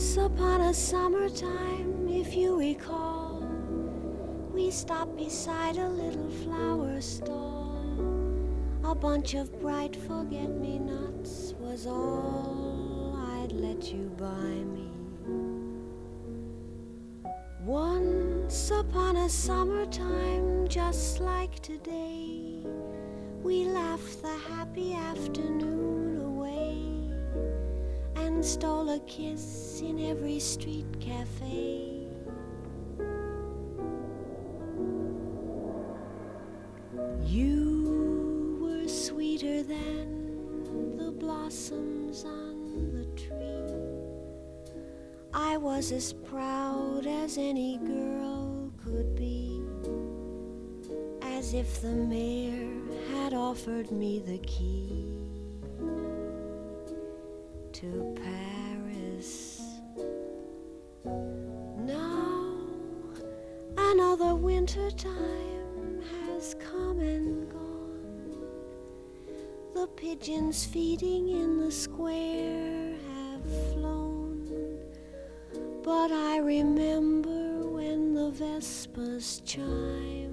Once upon a summertime, if you recall, we stopped beside a little flower stall. A bunch of bright forget me nots was all I'd let you buy me. Once upon a summertime, just like today, we laughed the happy afternoon stole a kiss in every street cafe. You were sweeter than the blossoms on the tree. I was as proud as any girl could be, as if the mayor had offered me the key to Paris. Now another winter time has come and gone. The pigeons feeding in the square have flown. But I remember when the vespers chime.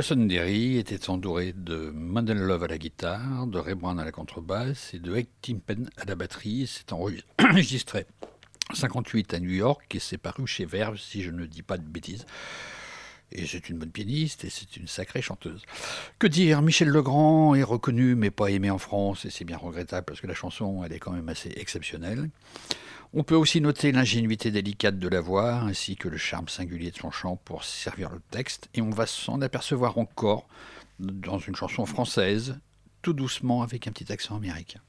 Blossonderry était entouré de Mandel Love à la guitare, de Ray Brown à la contrebasse et de Hank Timpen à la batterie. C'est enregistré [COUGHS] 58 à New York et c'est paru chez Verve, si je ne dis pas de bêtises. Et c'est une bonne pianiste et c'est une sacrée chanteuse. Que dire? Michel Legrand est reconnu mais pas aimé en France et c'est bien regrettable parce que la chanson elle est quand même assez exceptionnelle. On peut aussi noter l'ingénuité délicate de la voix ainsi que le charme singulier de son chant pour servir le texte et on va s'en apercevoir encore dans une chanson française tout doucement avec un petit accent américain.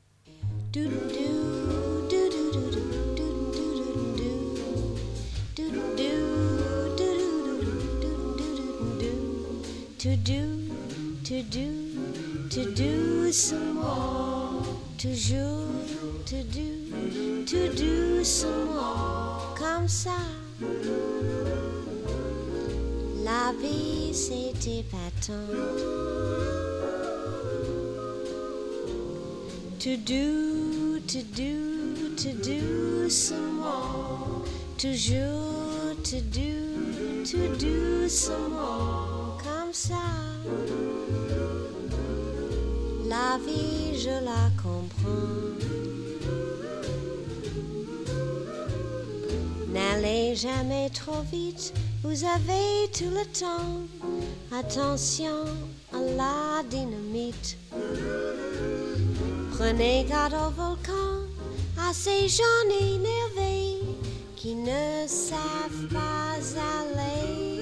To do some more. Comme ça. La vie c'est épatant. To do, to do, to do some more. Toujours to do, to do some more. Comme ça. La vie, je la comprends. Jamais trop vite, vous avez tout le temps. Attention à la dynamite. Prenez garde au volcan, à ces gens énervés qui ne savent pas aller.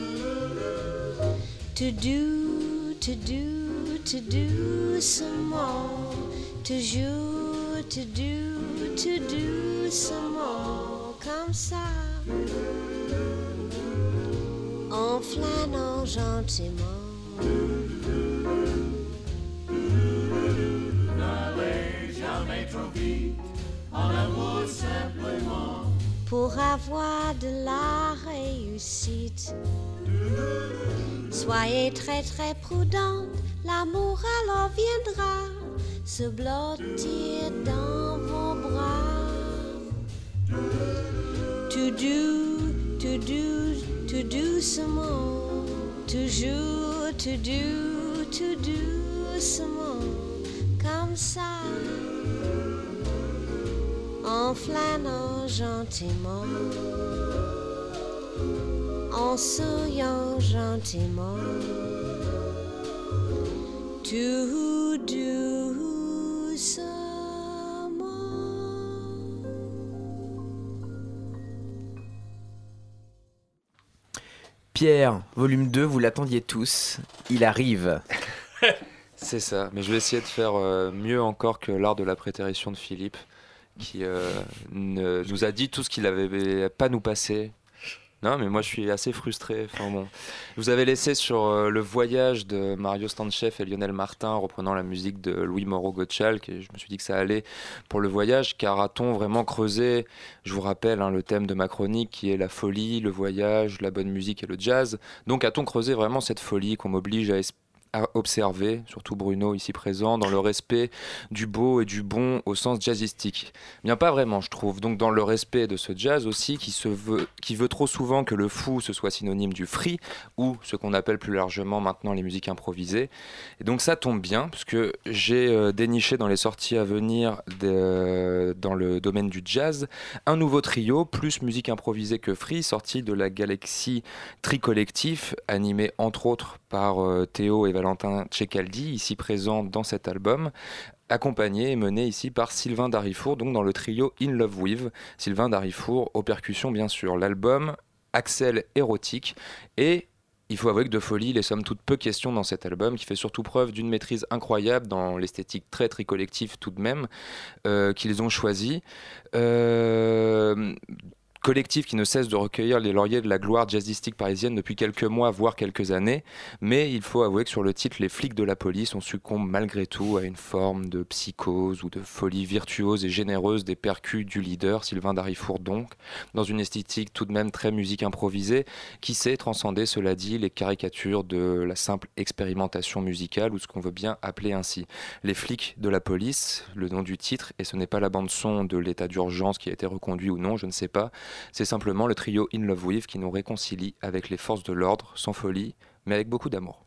To do, to do, to do some more. Toujours to do, to do some more. Comme ça. En flânant gentiment. N'allez jamais trop vite, en amour simplement. pour avoir de la réussite. Soyez très très prudente, l'amour alors viendra se blottir dans vos bras. To do, to do, to do some more. Toujours to do, to do some more. Comme ça en flânant gentiment, en souriant gentiment. Tout Pierre, volume 2, vous l'attendiez tous. Il arrive. [LAUGHS] C'est ça, mais je vais essayer de faire euh, mieux encore que l'art de la prétérition de Philippe, qui euh, ne- nous a dit tout ce qu'il avait pas nous passer. Non, mais moi je suis assez frustré. Vous avez laissé sur euh, le voyage de Mario Stanchev et Lionel Martin, reprenant la musique de Louis Moreau Gottschalk, et je me suis dit que ça allait pour le voyage, car a-t-on vraiment creusé Je vous rappelle hein, le thème de ma chronique qui est la folie, le voyage, la bonne musique et le jazz? Donc a-t-on creusé vraiment cette folie qu'on m'oblige à à observer, surtout Bruno ici présent, dans le respect du beau et du bon au sens jazzistique Bien pas vraiment, je trouve. Donc dans le respect de ce jazz aussi, qui, se veut, qui veut trop souvent que le fou ce soit synonyme du free, ou ce qu'on appelle plus largement maintenant les musiques improvisées. Et donc ça tombe bien, parce que j'ai euh, déniché dans les sorties à venir de- dans le domaine du jazz un nouveau trio, plus musique improvisée que free, sorti de la galaxie Tricollectif, animé entre autres par euh, Théo et Valentin Tchekaldi, ici présents dans cet album, accompagné et mené ici par Sylvain Darifour, donc dans le trio In Love With. Sylvain Darifour aux percussions, bien sûr. L'album Axel érotique et il faut avouer que de folie, il est somme toute peu question dans cet album, qui fait surtout preuve d'une maîtrise incroyable dans l'esthétique très tricollective tout de même, euh, qu'ils ont choisi. Euh, collectif qui ne cesse de recueillir les lauriers de la gloire jazzistique parisienne depuis quelques mois, voire quelques années. Mais il faut avouer que sur le titre, les flics de la police, on succombe malgré tout à une forme de psychose ou de folie virtuose et généreuse des percus du leader, Sylvain Darifour donc, dans une esthétique tout de même très musique improvisée, qui sait transcender, cela dit, les caricatures de la simple expérimentation musicale ou ce qu'on veut bien appeler ainsi. Les flics de la police, le nom du titre, et ce n'est pas la bande son de l'état d'urgence qui a été reconduit ou non, je ne sais pas, c'est simplement le trio In Love With qui nous réconcilie avec les forces de l'ordre, sans folie, mais avec beaucoup d'amour.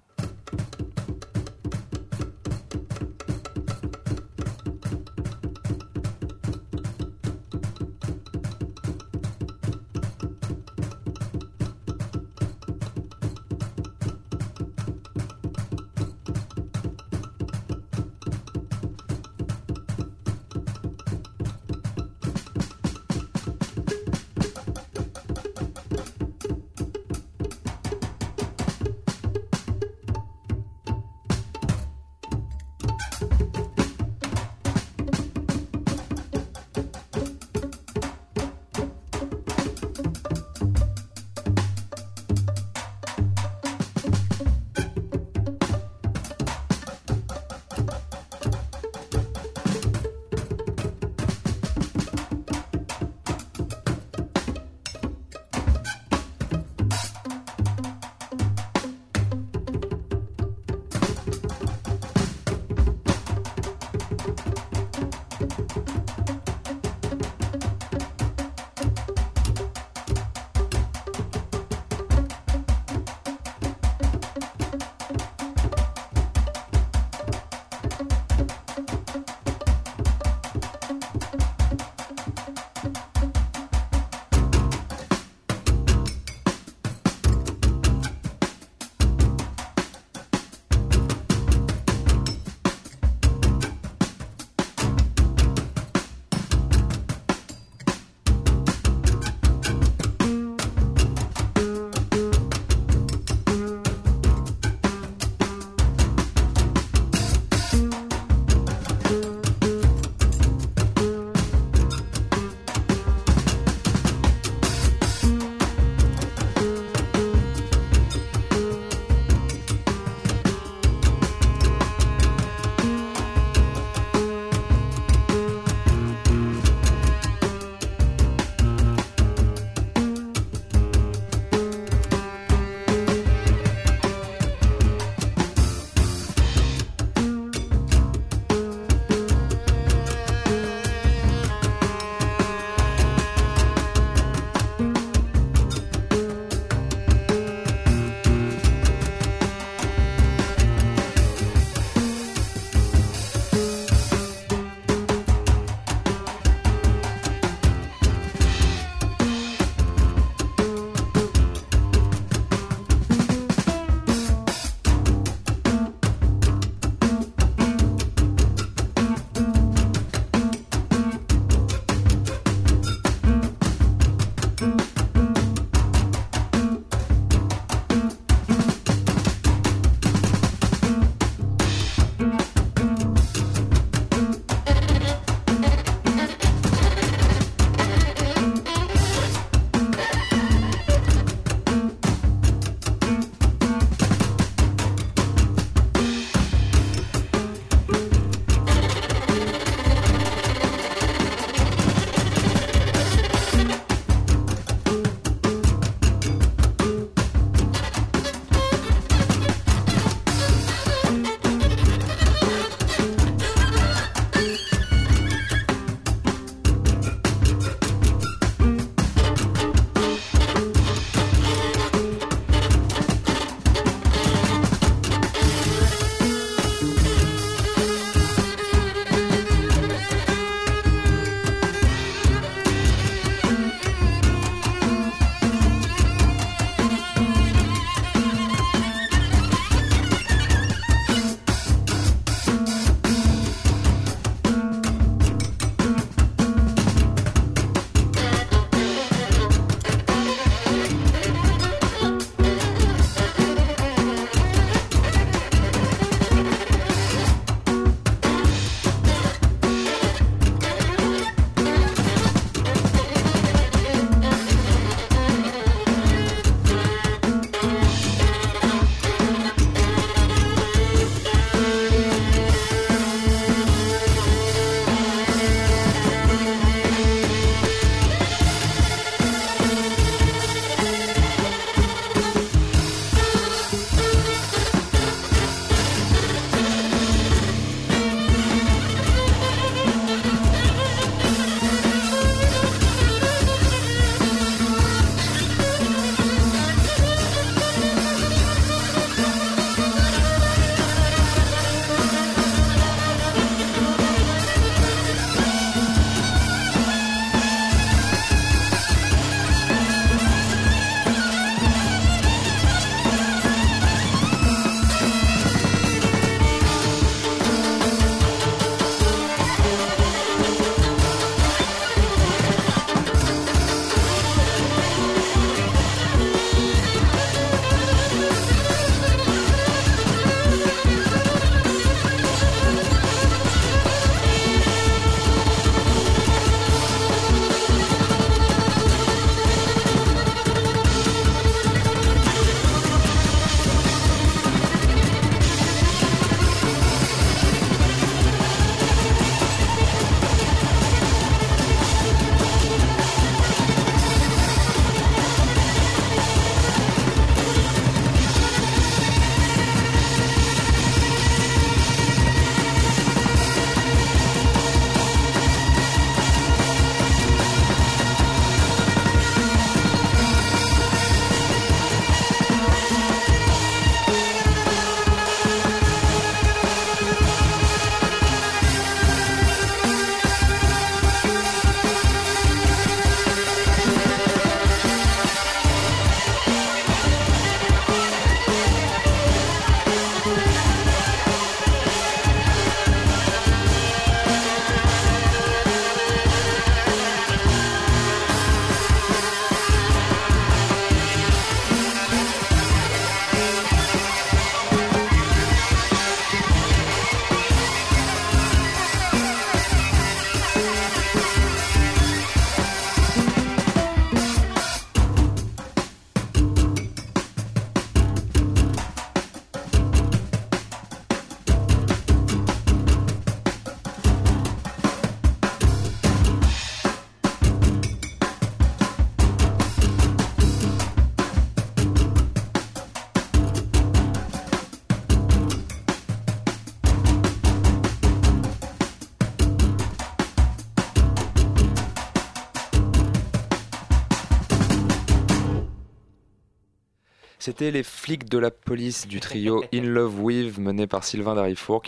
C'était les flics de la police du trio [LAUGHS] In Love With mené par Sylvain Darifourc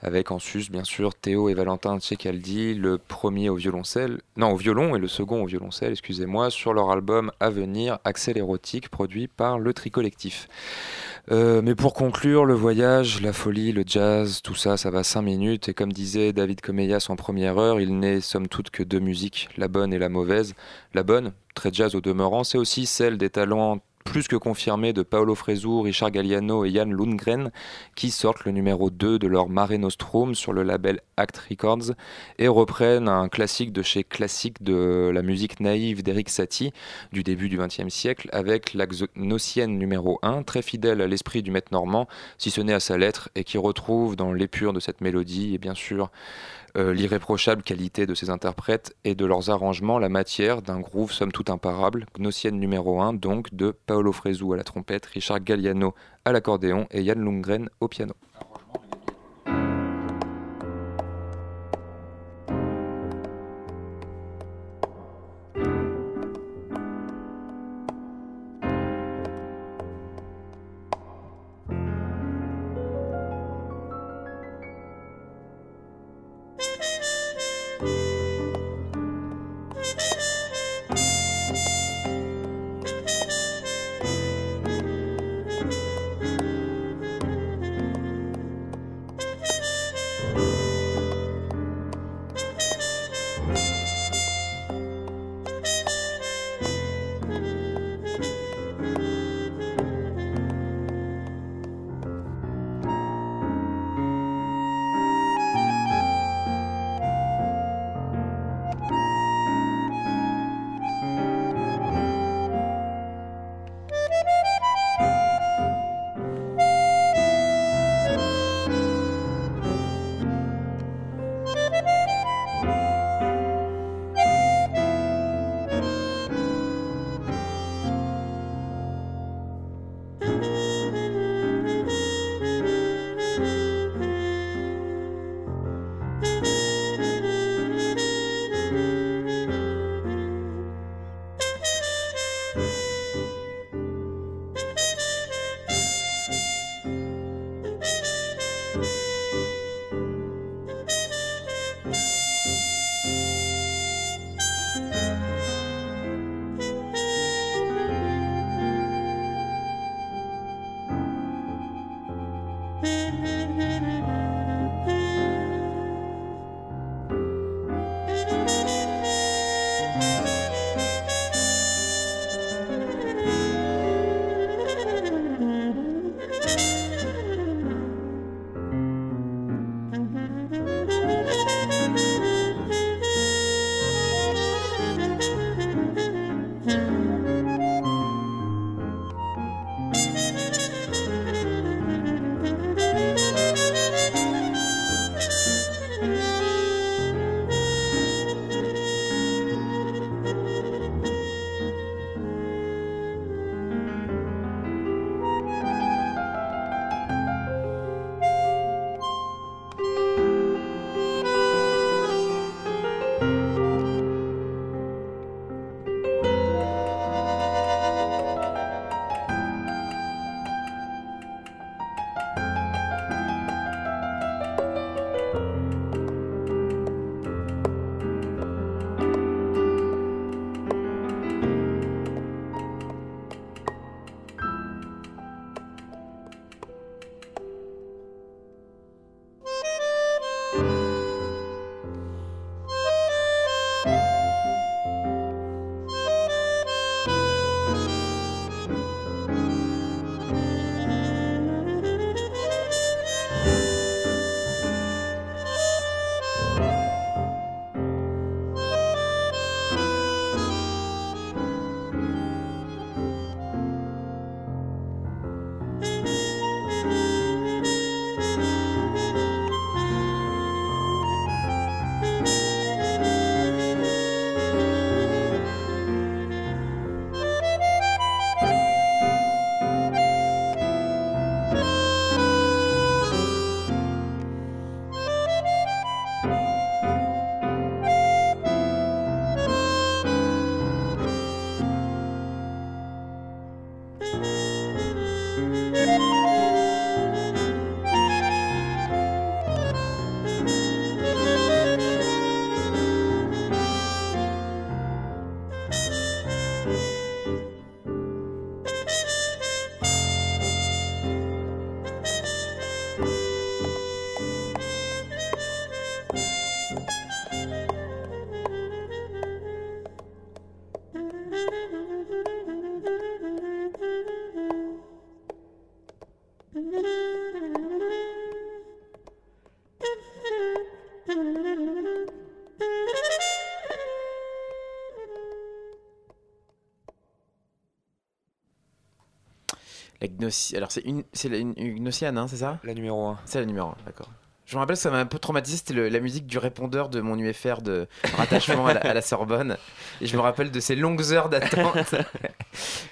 avec en sus bien sûr Théo et Valentin Tchekaldi, le premier au violoncelle, non au violon et le second au violoncelle, excusez-moi, sur leur album à venir Axel érotique produit par le Tri Collectif. Euh, mais pour conclure, le voyage, la folie, le jazz, tout ça, ça va 5 minutes. Et comme disait David Comeyas en première heure, il n'est somme toute que deux musiques, la bonne et la mauvaise. La bonne, très jazz au demeurant, c'est aussi celle des talents plus que confirmés de Paolo Fresu, Richard Galliano et Jan Lundgren, qui sortent le numéro 2 de leur Mare Nostrum sur le label Act Records et reprennent un classique de chez classique de la musique naïve d'Eric Satie du début du XXe siècle avec la Gnossienne numéro 1, très fidèle à l'esprit du maître normand, si ce n'est à sa lettre, et qui retrouve dans l'épure de cette mélodie et bien sûr euh, l'irréprochable qualité de ses interprètes et de leurs arrangements, la matière d'un groove somme tout imparable, Gnossienne numéro 1 donc de Paolo Fresu à la trompette, Richard Galliano à l'accordéon et Jan Lundgren au piano. La Gnosi- Alors, c'est une, c'est la- une, une Gnosiane, hein, c'est ça? La numéro 1. C'est la numéro 1, d'accord. Je me rappelle, ça m'a un peu traumatisé, c'était le- la musique du répondeur de mon UFR de rattachement à, la, à la Sorbonne. Et je me rappelle de ces longues heures d'attente [LAUGHS]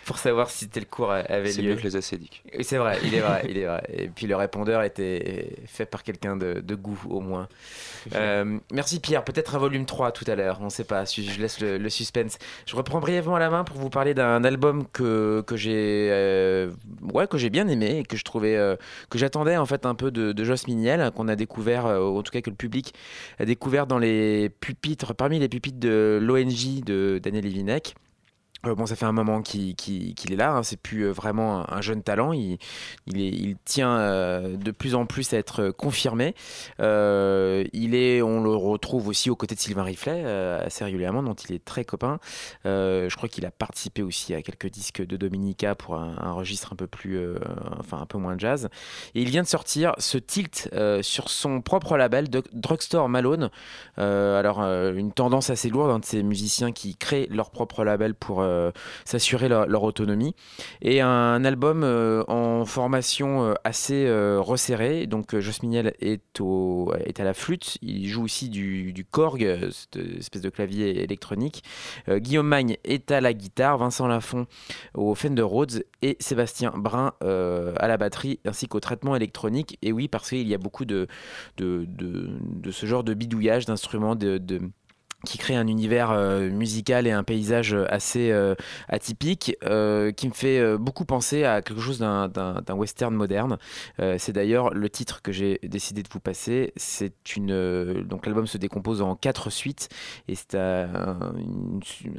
pour savoir si tel cours avait C'est lieu. mieux que les acédiques. C'est vrai, il est vrai, [LAUGHS] il est vrai. Et puis le répondeur était fait par quelqu'un de, de goût, au moins. Euh, merci Pierre, peut-être un volume 3 tout à l'heure, on ne sait pas, je je laisse le, le suspense. Je reprends brièvement la main pour vous parler d'un album que, que j'ai euh, ouais, que j'ai bien aimé et que je trouvais euh, que j'attendais en fait un peu de, de Joss Miniel, qu'on a découvert, ou en tout cas que le public a découvert dans les pupitres, parmi les pupitres de l'ONJ de Daniel Livinec. Euh, bon, ça fait un moment qu'il est là. hein. C'est plus euh, vraiment un, un jeune talent. Il, il, tient euh, de plus en plus à être confirmé. Il est, on le retrouve aussi aux côtés de Sylvain Riflet assez régulièrement, dont il est très copain. Je crois qu'il a participé aussi à quelques disques de Dominica pour un, un registre un peu plus, enfin un peu moins jazz. Et il vient de sortir ce tilt sur son propre label, Drugstore Malone. Alors une tendance assez lourde hein, de ces musiciens qui créent leur propre label pour euh, s'assurer leur, autonomie. Et un album euh, en formation euh, assez resserrée. Donc euh, Joss Miniel est, au, est à la flûte. Il joue aussi du, du Korg, cette espèce de clavier électronique. Guillaume Magne est à la guitare. Vincent Lafont au Fender Rhodes. Et Sébastien Brun à la batterie ainsi qu'au traitement électronique. Et oui, parce qu'il y a beaucoup de, de, de, ce genre de bidouillage d'instruments, de- qui crée un univers euh, musical et un paysage assez euh, atypique euh, qui me fait euh, beaucoup penser à quelque chose d'un- western moderne. Euh, c'est d'ailleurs le titre que j'ai décidé de vous passer. C'est une euh, donc l'album se décompose en quatre suites et c'est un,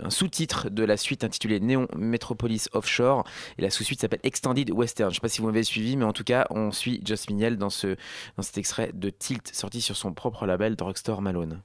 sous-titre de la suite intitulée Néon Metropolis Offshore et la sous-suite s'appelle Extended Western. Je sais pas si vous m'avez suivi, mais en tout cas on suit Joss Miniel dans ce dans cet extrait de Tilt sorti sur son propre label Drugstore Malone.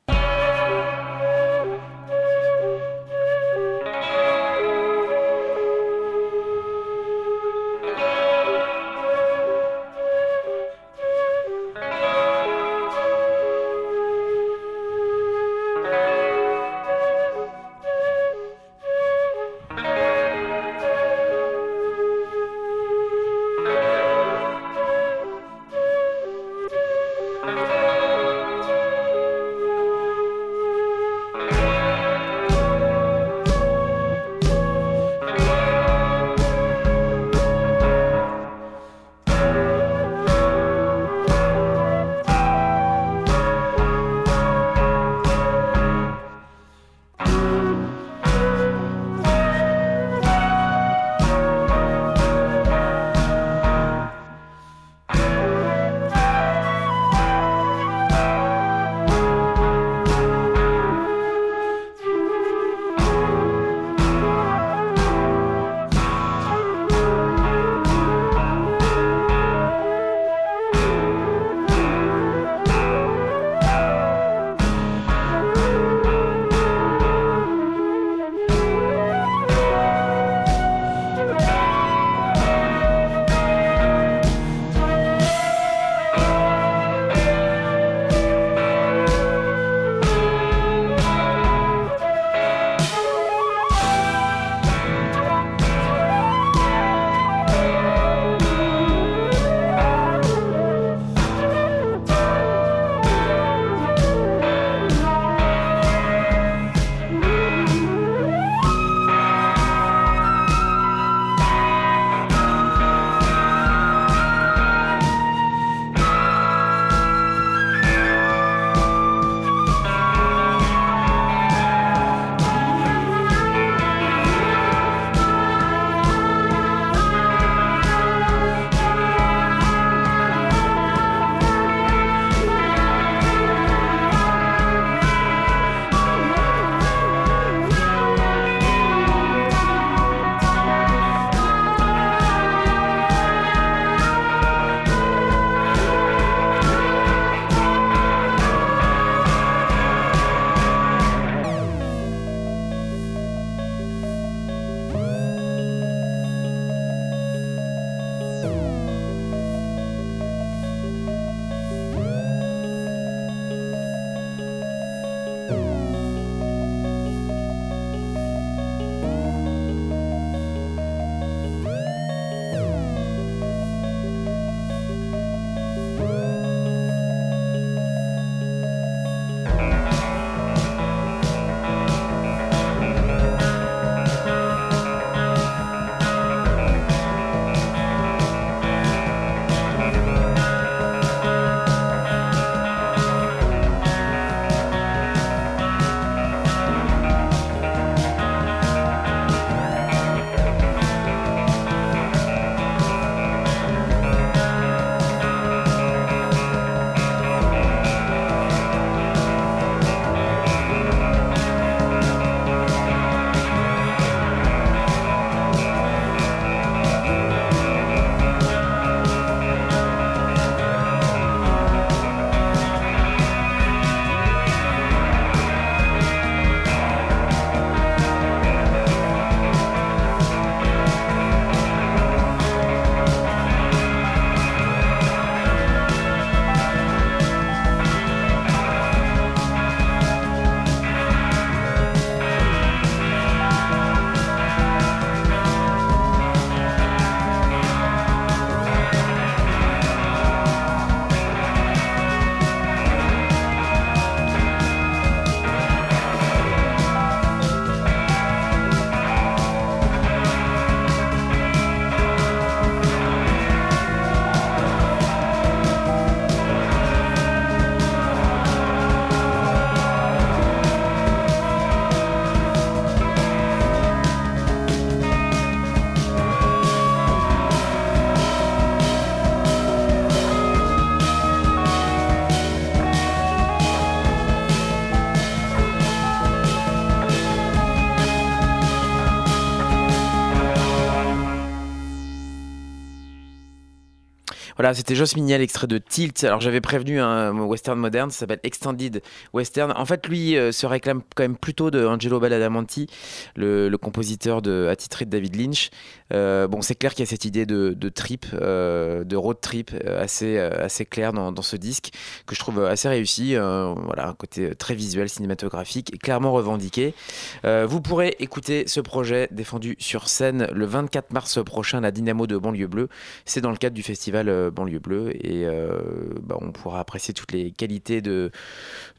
Voilà, c'était Joss Mignel, extrait de Tilt. Alors j'avais prévenu un western moderne, ça s'appelle Extended Western. En fait, lui euh, se réclame quand même plutôt de Angelo Badalamenti, le, compositeur de, attitré de David Lynch. Euh, bon, c'est clair qu'il y a cette idée de, trip, euh, de road trip assez, assez dans, dans ce disque que je trouve assez réussi. Voilà, un côté très visuel, cinématographique, et clairement revendiqué. Vous pourrez écouter ce projet défendu sur scène le 24 mars prochain à la Dynamo de Banlieue Bleue. C'est dans le cadre du festival Banlieue Bleue et euh, bah, on pourra apprécier toutes les qualités de,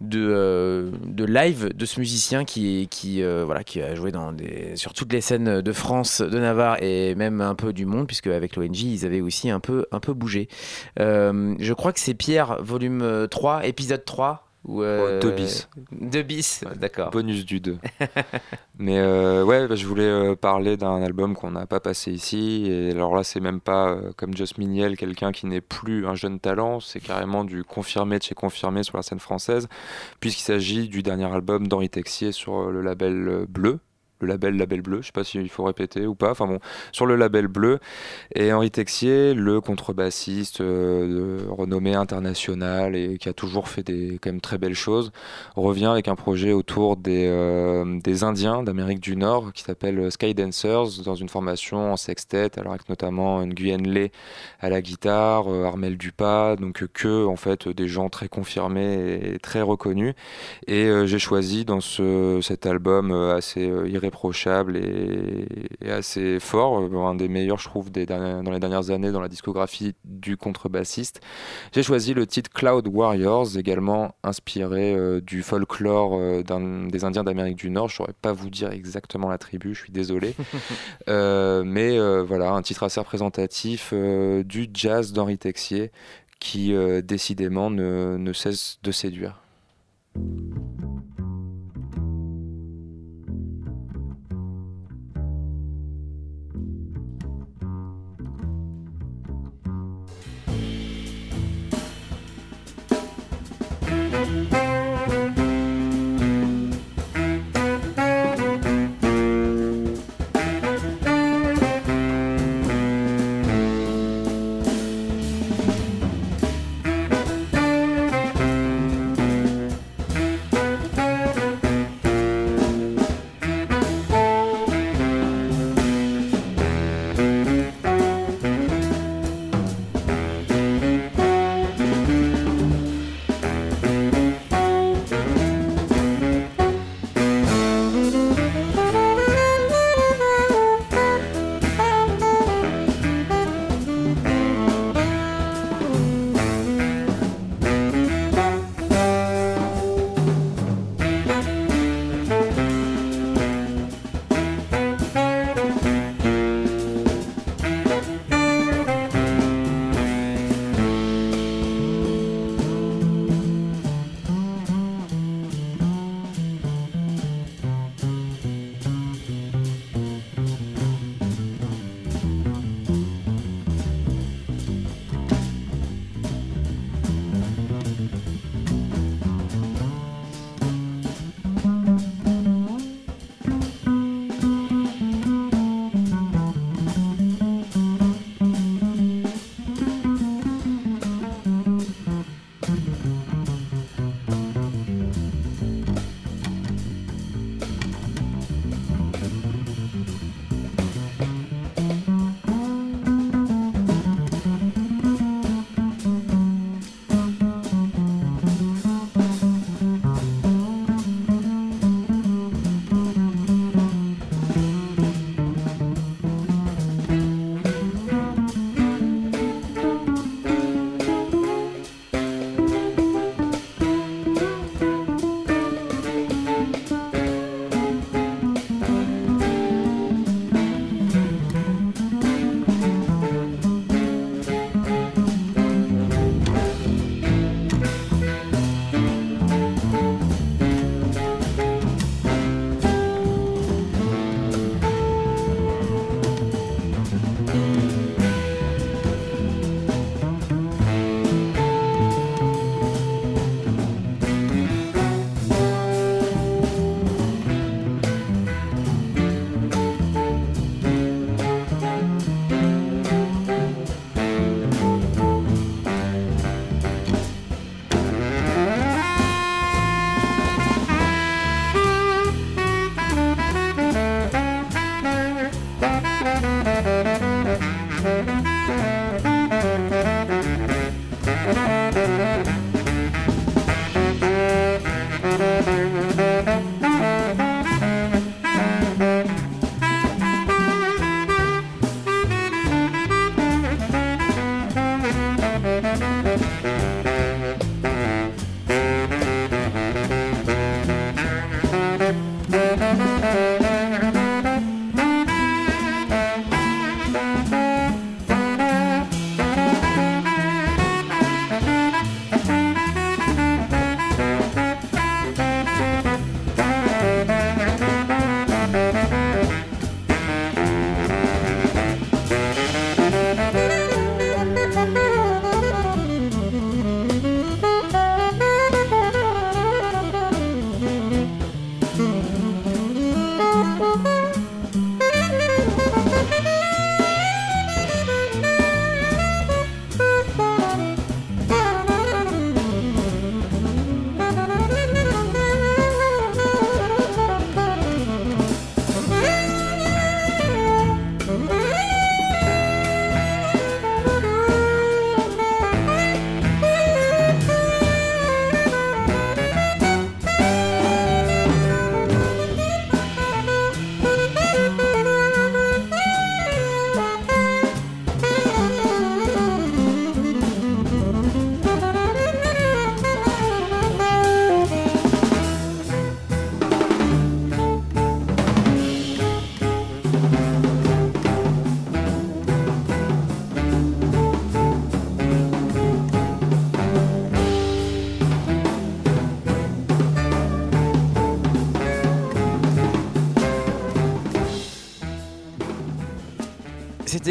de, euh, de live de ce musicien qui, qui, euh, voilà, qui a joué dans sur toutes les scènes de France, de Navarre et même un peu du monde, puisque avec l'ONG, ils avaient aussi un peu, un peu bougé. Je crois que c'est Pierre, volume euh, 3, épisode 3. Ou euh, deux bis. Deux bis, d'accord. Bonus du 2. [LAUGHS] Mais euh, ouais, bah, je voulais euh, parler d'un album qu'on n'a pas passé ici. Et alors là, c'est même pas euh, comme Joss Miniel, quelqu'un qui n'est plus un jeune talent. C'est carrément du confirmé de chez confirmé sur la scène française, puisqu'il s'agit du dernier album d'Henri Texier sur euh, le label euh, Bleu. Le label Label Bleu, je sais pas s'il faut répéter ou pas, enfin bon, sur le label Bleu. Et Henri Texier, le contrebassiste euh, de renommée internationale et qui a toujours fait des quand même très belles choses, revient avec un projet autour des, euh, des Indiens d'Amérique du Nord qui s'appelle Sky Dancers dans une formation en sextet, alors avec notamment Nguyen Le à la guitare, euh, Armel Dupas, donc que en fait des gens très confirmés et très reconnus. Et euh, j'ai choisi dans ce, cet album assez euh, irréprochable et, et assez fort, euh, un des meilleurs je trouve des dans les dernières années dans la discographie du contrebassiste. J'ai choisi le titre Cloud Warriors, également inspiré euh, du folklore euh, des Indiens d'Amérique du Nord. Je saurais pas vous dire exactement la tribu, je suis désolé. [LAUGHS] Euh, mais voilà, un titre assez représentatif du jazz d'Henri Texier qui décidément ne, ne cesse de séduire.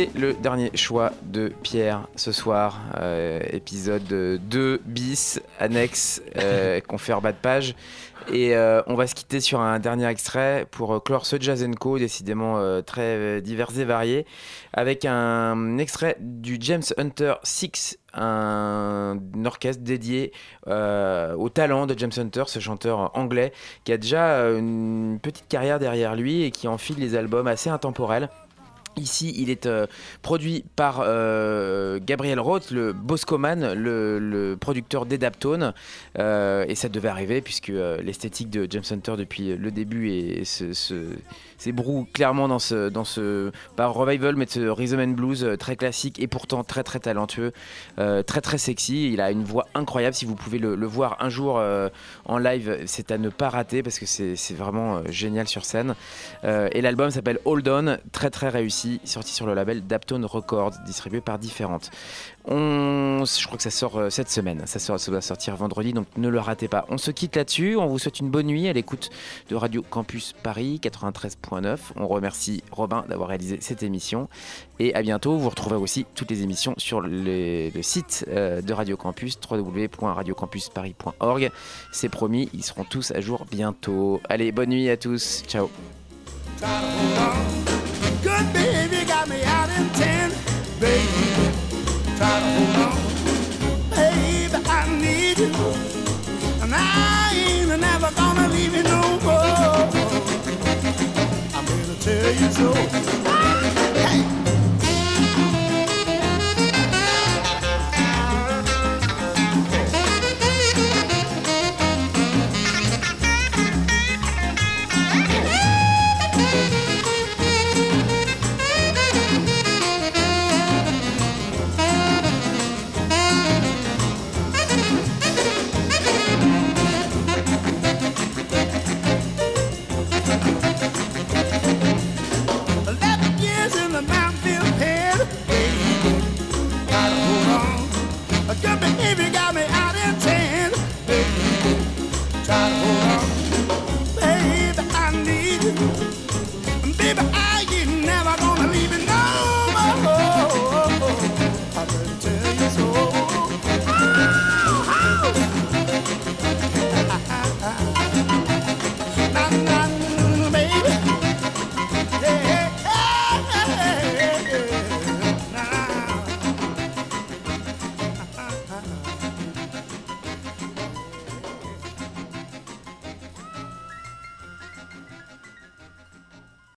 C'était le dernier choix de Pierre ce soir, euh, épisode 2 bis, annexe, euh, [LAUGHS] confère bas de page. Et euh, on va se quitter sur un dernier extrait pour euh, clore ce Jazz Co, décidément euh, très divers et variés, avec un extrait du James Hunter 6, un orchestre dédié euh, au talent de James Hunter, ce chanteur anglais qui a déjà une petite carrière derrière lui et qui enfile des albums assez intemporels. Ici, il est euh, produit par euh, Gabriel Roth, le Boscoman, le, producteur d'Edaptone. Euh, et ça devait arriver puisque l'esthétique de James Hunter depuis le début est, se- s'ébroue clairement dans ce, pas revival, mais de ce rhythm and blues euh, très classique et pourtant très très talentueux, euh, très très sexy. Il a une voix incroyable. Si vous pouvez le, voir un jour euh, en live, c'est à ne pas rater parce que c'est c'est vraiment génial sur scène. Et l'album s'appelle Hold On, très très réussi, sorti sur le label Daptone Records, distribué par Différentes. Je crois que ça sort euh, cette semaine, ça, sort, ça doit sortir vendredi, donc ne le ratez pas. On se quitte là-dessus, on vous souhaite une bonne nuit à l'écoute de Radio Campus Paris 93.9. On remercie Robin d'avoir réalisé cette émission et à bientôt. Vous retrouverez aussi toutes les émissions sur le site euh, de Radio Campus www.radiocampusparis.org. C'est promis, ils seront tous à jour bientôt. Allez, bonne nuit à tous, ciao. Baby, I need you. And I ain't never gonna leave you no more. I'm here to tell you so.